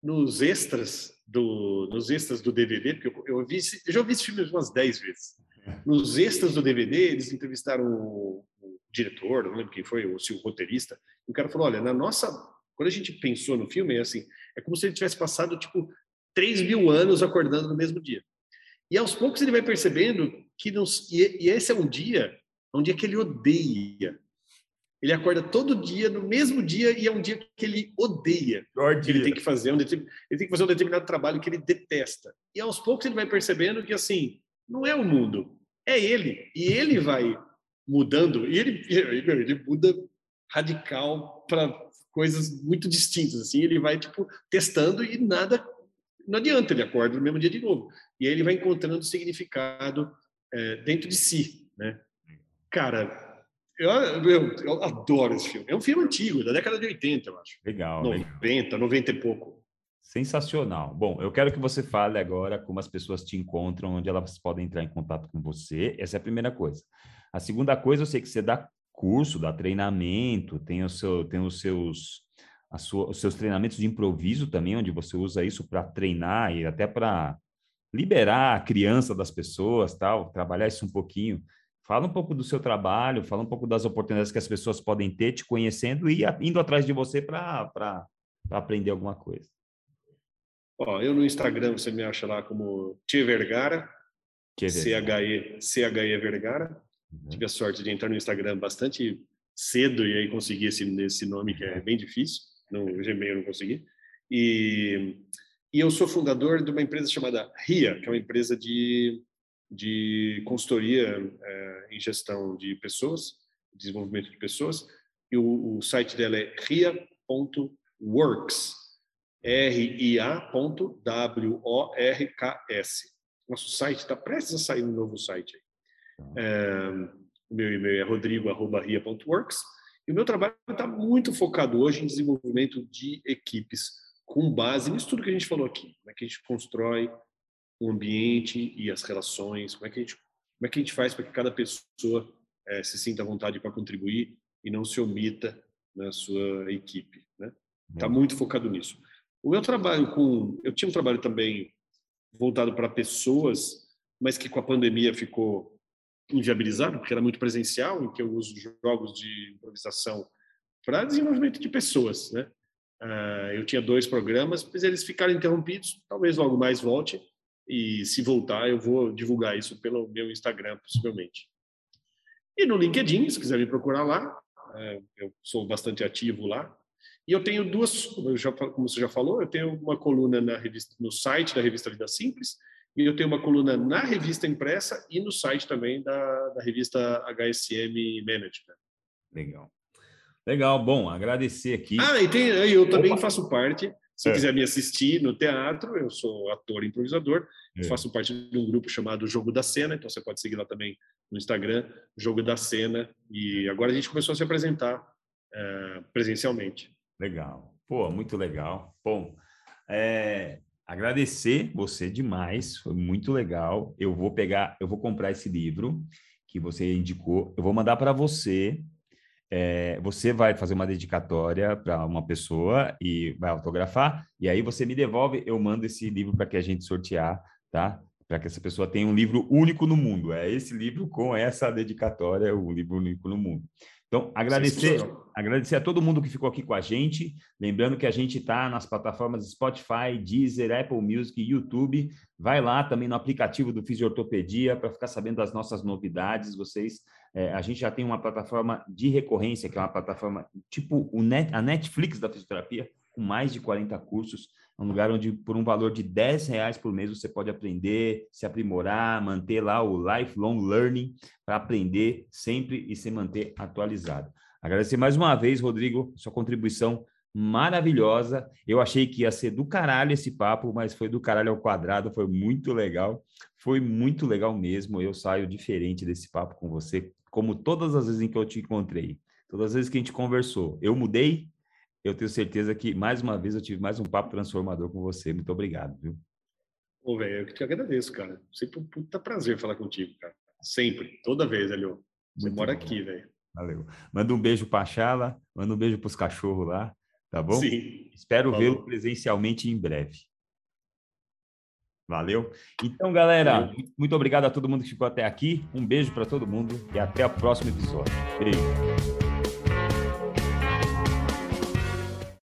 nos extras do, nos extras do DVD, porque eu, eu, vi, eu já vi esse filme umas 10 vezes. Nos extras do DVD, eles entrevistaram o, o diretor, não lembro quem foi, ou se o roteirista, e o cara falou: olha, na nossa. Quando a gente pensou no filme, é assim: é como se ele tivesse passado, tipo, 3 mil anos acordando no mesmo dia. E aos poucos ele vai percebendo que. Nos, e, e esse é um dia, um dia que ele odeia ele acorda todo dia, no mesmo dia, e é um dia que ele odeia. Que ele tem que fazer um ele tem que fazer um determinado trabalho que ele detesta. E aos poucos ele vai percebendo que assim, não é o mundo, é ele. E ele vai mudando, e ele, ele muda radical para coisas muito distintas. Assim, ele vai tipo testando e nada, não adianta, ele acorda no mesmo dia de novo. E aí ele vai encontrando significado é, dentro de si, né? Cara, eu, eu, eu, adoro esse filme. É um filme antigo, da década de 80, eu acho. Legal. 90, legal. 90 e pouco. Sensacional. Bom, eu quero que você fale agora como as pessoas te encontram, onde elas podem entrar em contato com você. Essa é a primeira coisa. A segunda coisa, eu sei que você dá curso, dá treinamento, tem, o seu, tem os seus sua, os seus treinamentos de improviso também, onde você usa isso para treinar e até para liberar a criança das pessoas, tal, trabalhar isso um pouquinho. Fala um pouco do seu trabalho, fala um pouco das oportunidades que as pessoas podem ter te conhecendo e indo atrás de você para aprender alguma coisa. Ó, eu no Instagram você me acha lá como Tia Vergara, C-H-E, C-H-E Vergara. Uhum. Tive a sorte de entrar no Instagram bastante cedo e aí consegui esse, esse nome que é bem difícil. No Gmail eu não consegui. E, e eu sou fundador de uma empresa chamada RIA, que é uma empresa de de consultoria é, em gestão de pessoas, desenvolvimento de pessoas, e o, o site dela é ria.works, R-I-A.W-O-R-K-S. Nosso site está prestes a sair um novo site. É, o meu e-mail é rodrigo.ria.works. E o meu trabalho está muito focado hoje em desenvolvimento de equipes com base nisso tudo que a gente falou aqui. Como é que a gente constrói o ambiente e as relações, como é que a gente, como é que a gente faz para que cada pessoa é, se sinta à vontade para contribuir e não se omita na sua equipe, né? Está muito focado nisso. O meu trabalho com, eu tinha um trabalho também voltado para pessoas, mas que com a pandemia ficou inviabilizado porque era muito presencial, em que eu uso jogos de improvisação para desenvolvimento de pessoas, né? Uh, eu tinha dois programas, mas eles ficaram interrompidos. Talvez logo mais volte. E se voltar, eu vou divulgar isso pelo meu Instagram, possivelmente. E no LinkedIn, se quiser me procurar lá, é, eu sou bastante ativo lá. E eu tenho duas, como, já, como você já falou, eu tenho uma coluna na revista, no site da revista Vida Simples, e eu tenho uma coluna na revista impressa e no site também da, da revista HSM Management. Legal. Legal, bom, agradecer aqui. Ah, e tem, eu também Opa. faço parte se é. quiser me assistir no teatro, eu sou ator improvisador, é. faço parte de um grupo chamado Jogo da Cena, então você pode seguir lá também no Instagram, Jogo da Cena, e agora a gente começou a se apresentar é, presencialmente. Legal, pô, muito legal. Bom, é, agradecer você demais, foi muito legal. Eu vou pegar, eu vou comprar esse livro que você indicou, eu vou mandar para você é, você vai fazer uma dedicatória para uma pessoa e vai autografar, e aí você me devolve, eu mando esse livro para que a gente sortear, tá? Para que essa pessoa tenha um livro único no mundo. É esse livro com essa dedicatória, o livro único no mundo. Então, agradecer, agradecer a todo mundo que ficou aqui com a gente. Lembrando que a gente está nas plataformas Spotify, Deezer, Apple Music, YouTube. Vai lá também no aplicativo do Fisiortopedia para ficar sabendo das nossas novidades. Vocês, é, a gente já tem uma plataforma de recorrência, que é uma plataforma tipo o Net, a Netflix da fisioterapia, com mais de 40 cursos. Um lugar onde, por um valor de 10 reais por mês, você pode aprender, se aprimorar, manter lá o lifelong learning para aprender sempre e se manter atualizado. Agradecer mais uma vez, Rodrigo, sua contribuição maravilhosa. Eu achei que ia ser do caralho esse papo, mas foi do caralho ao quadrado, foi muito legal. Foi muito legal mesmo. Eu saio diferente desse papo com você, como todas as vezes em que eu te encontrei. Todas as vezes que a gente conversou. Eu mudei, eu tenho certeza que, mais uma vez, eu tive mais um papo transformador com você. Muito obrigado, viu? Ô, velho, eu que te agradeço, cara. Sempre um puta prazer falar contigo, cara. Sempre, toda vez, Alio. Você Muito mora bom. aqui, velho. Valeu. Manda um beijo pra Chala, manda um beijo pros cachorros lá, tá bom? Sim. Espero vê-lo presencialmente em breve. Valeu. Então, galera, Valeu. muito obrigado a todo mundo que ficou até aqui. Um beijo para todo mundo e até o próximo episódio. Beijo.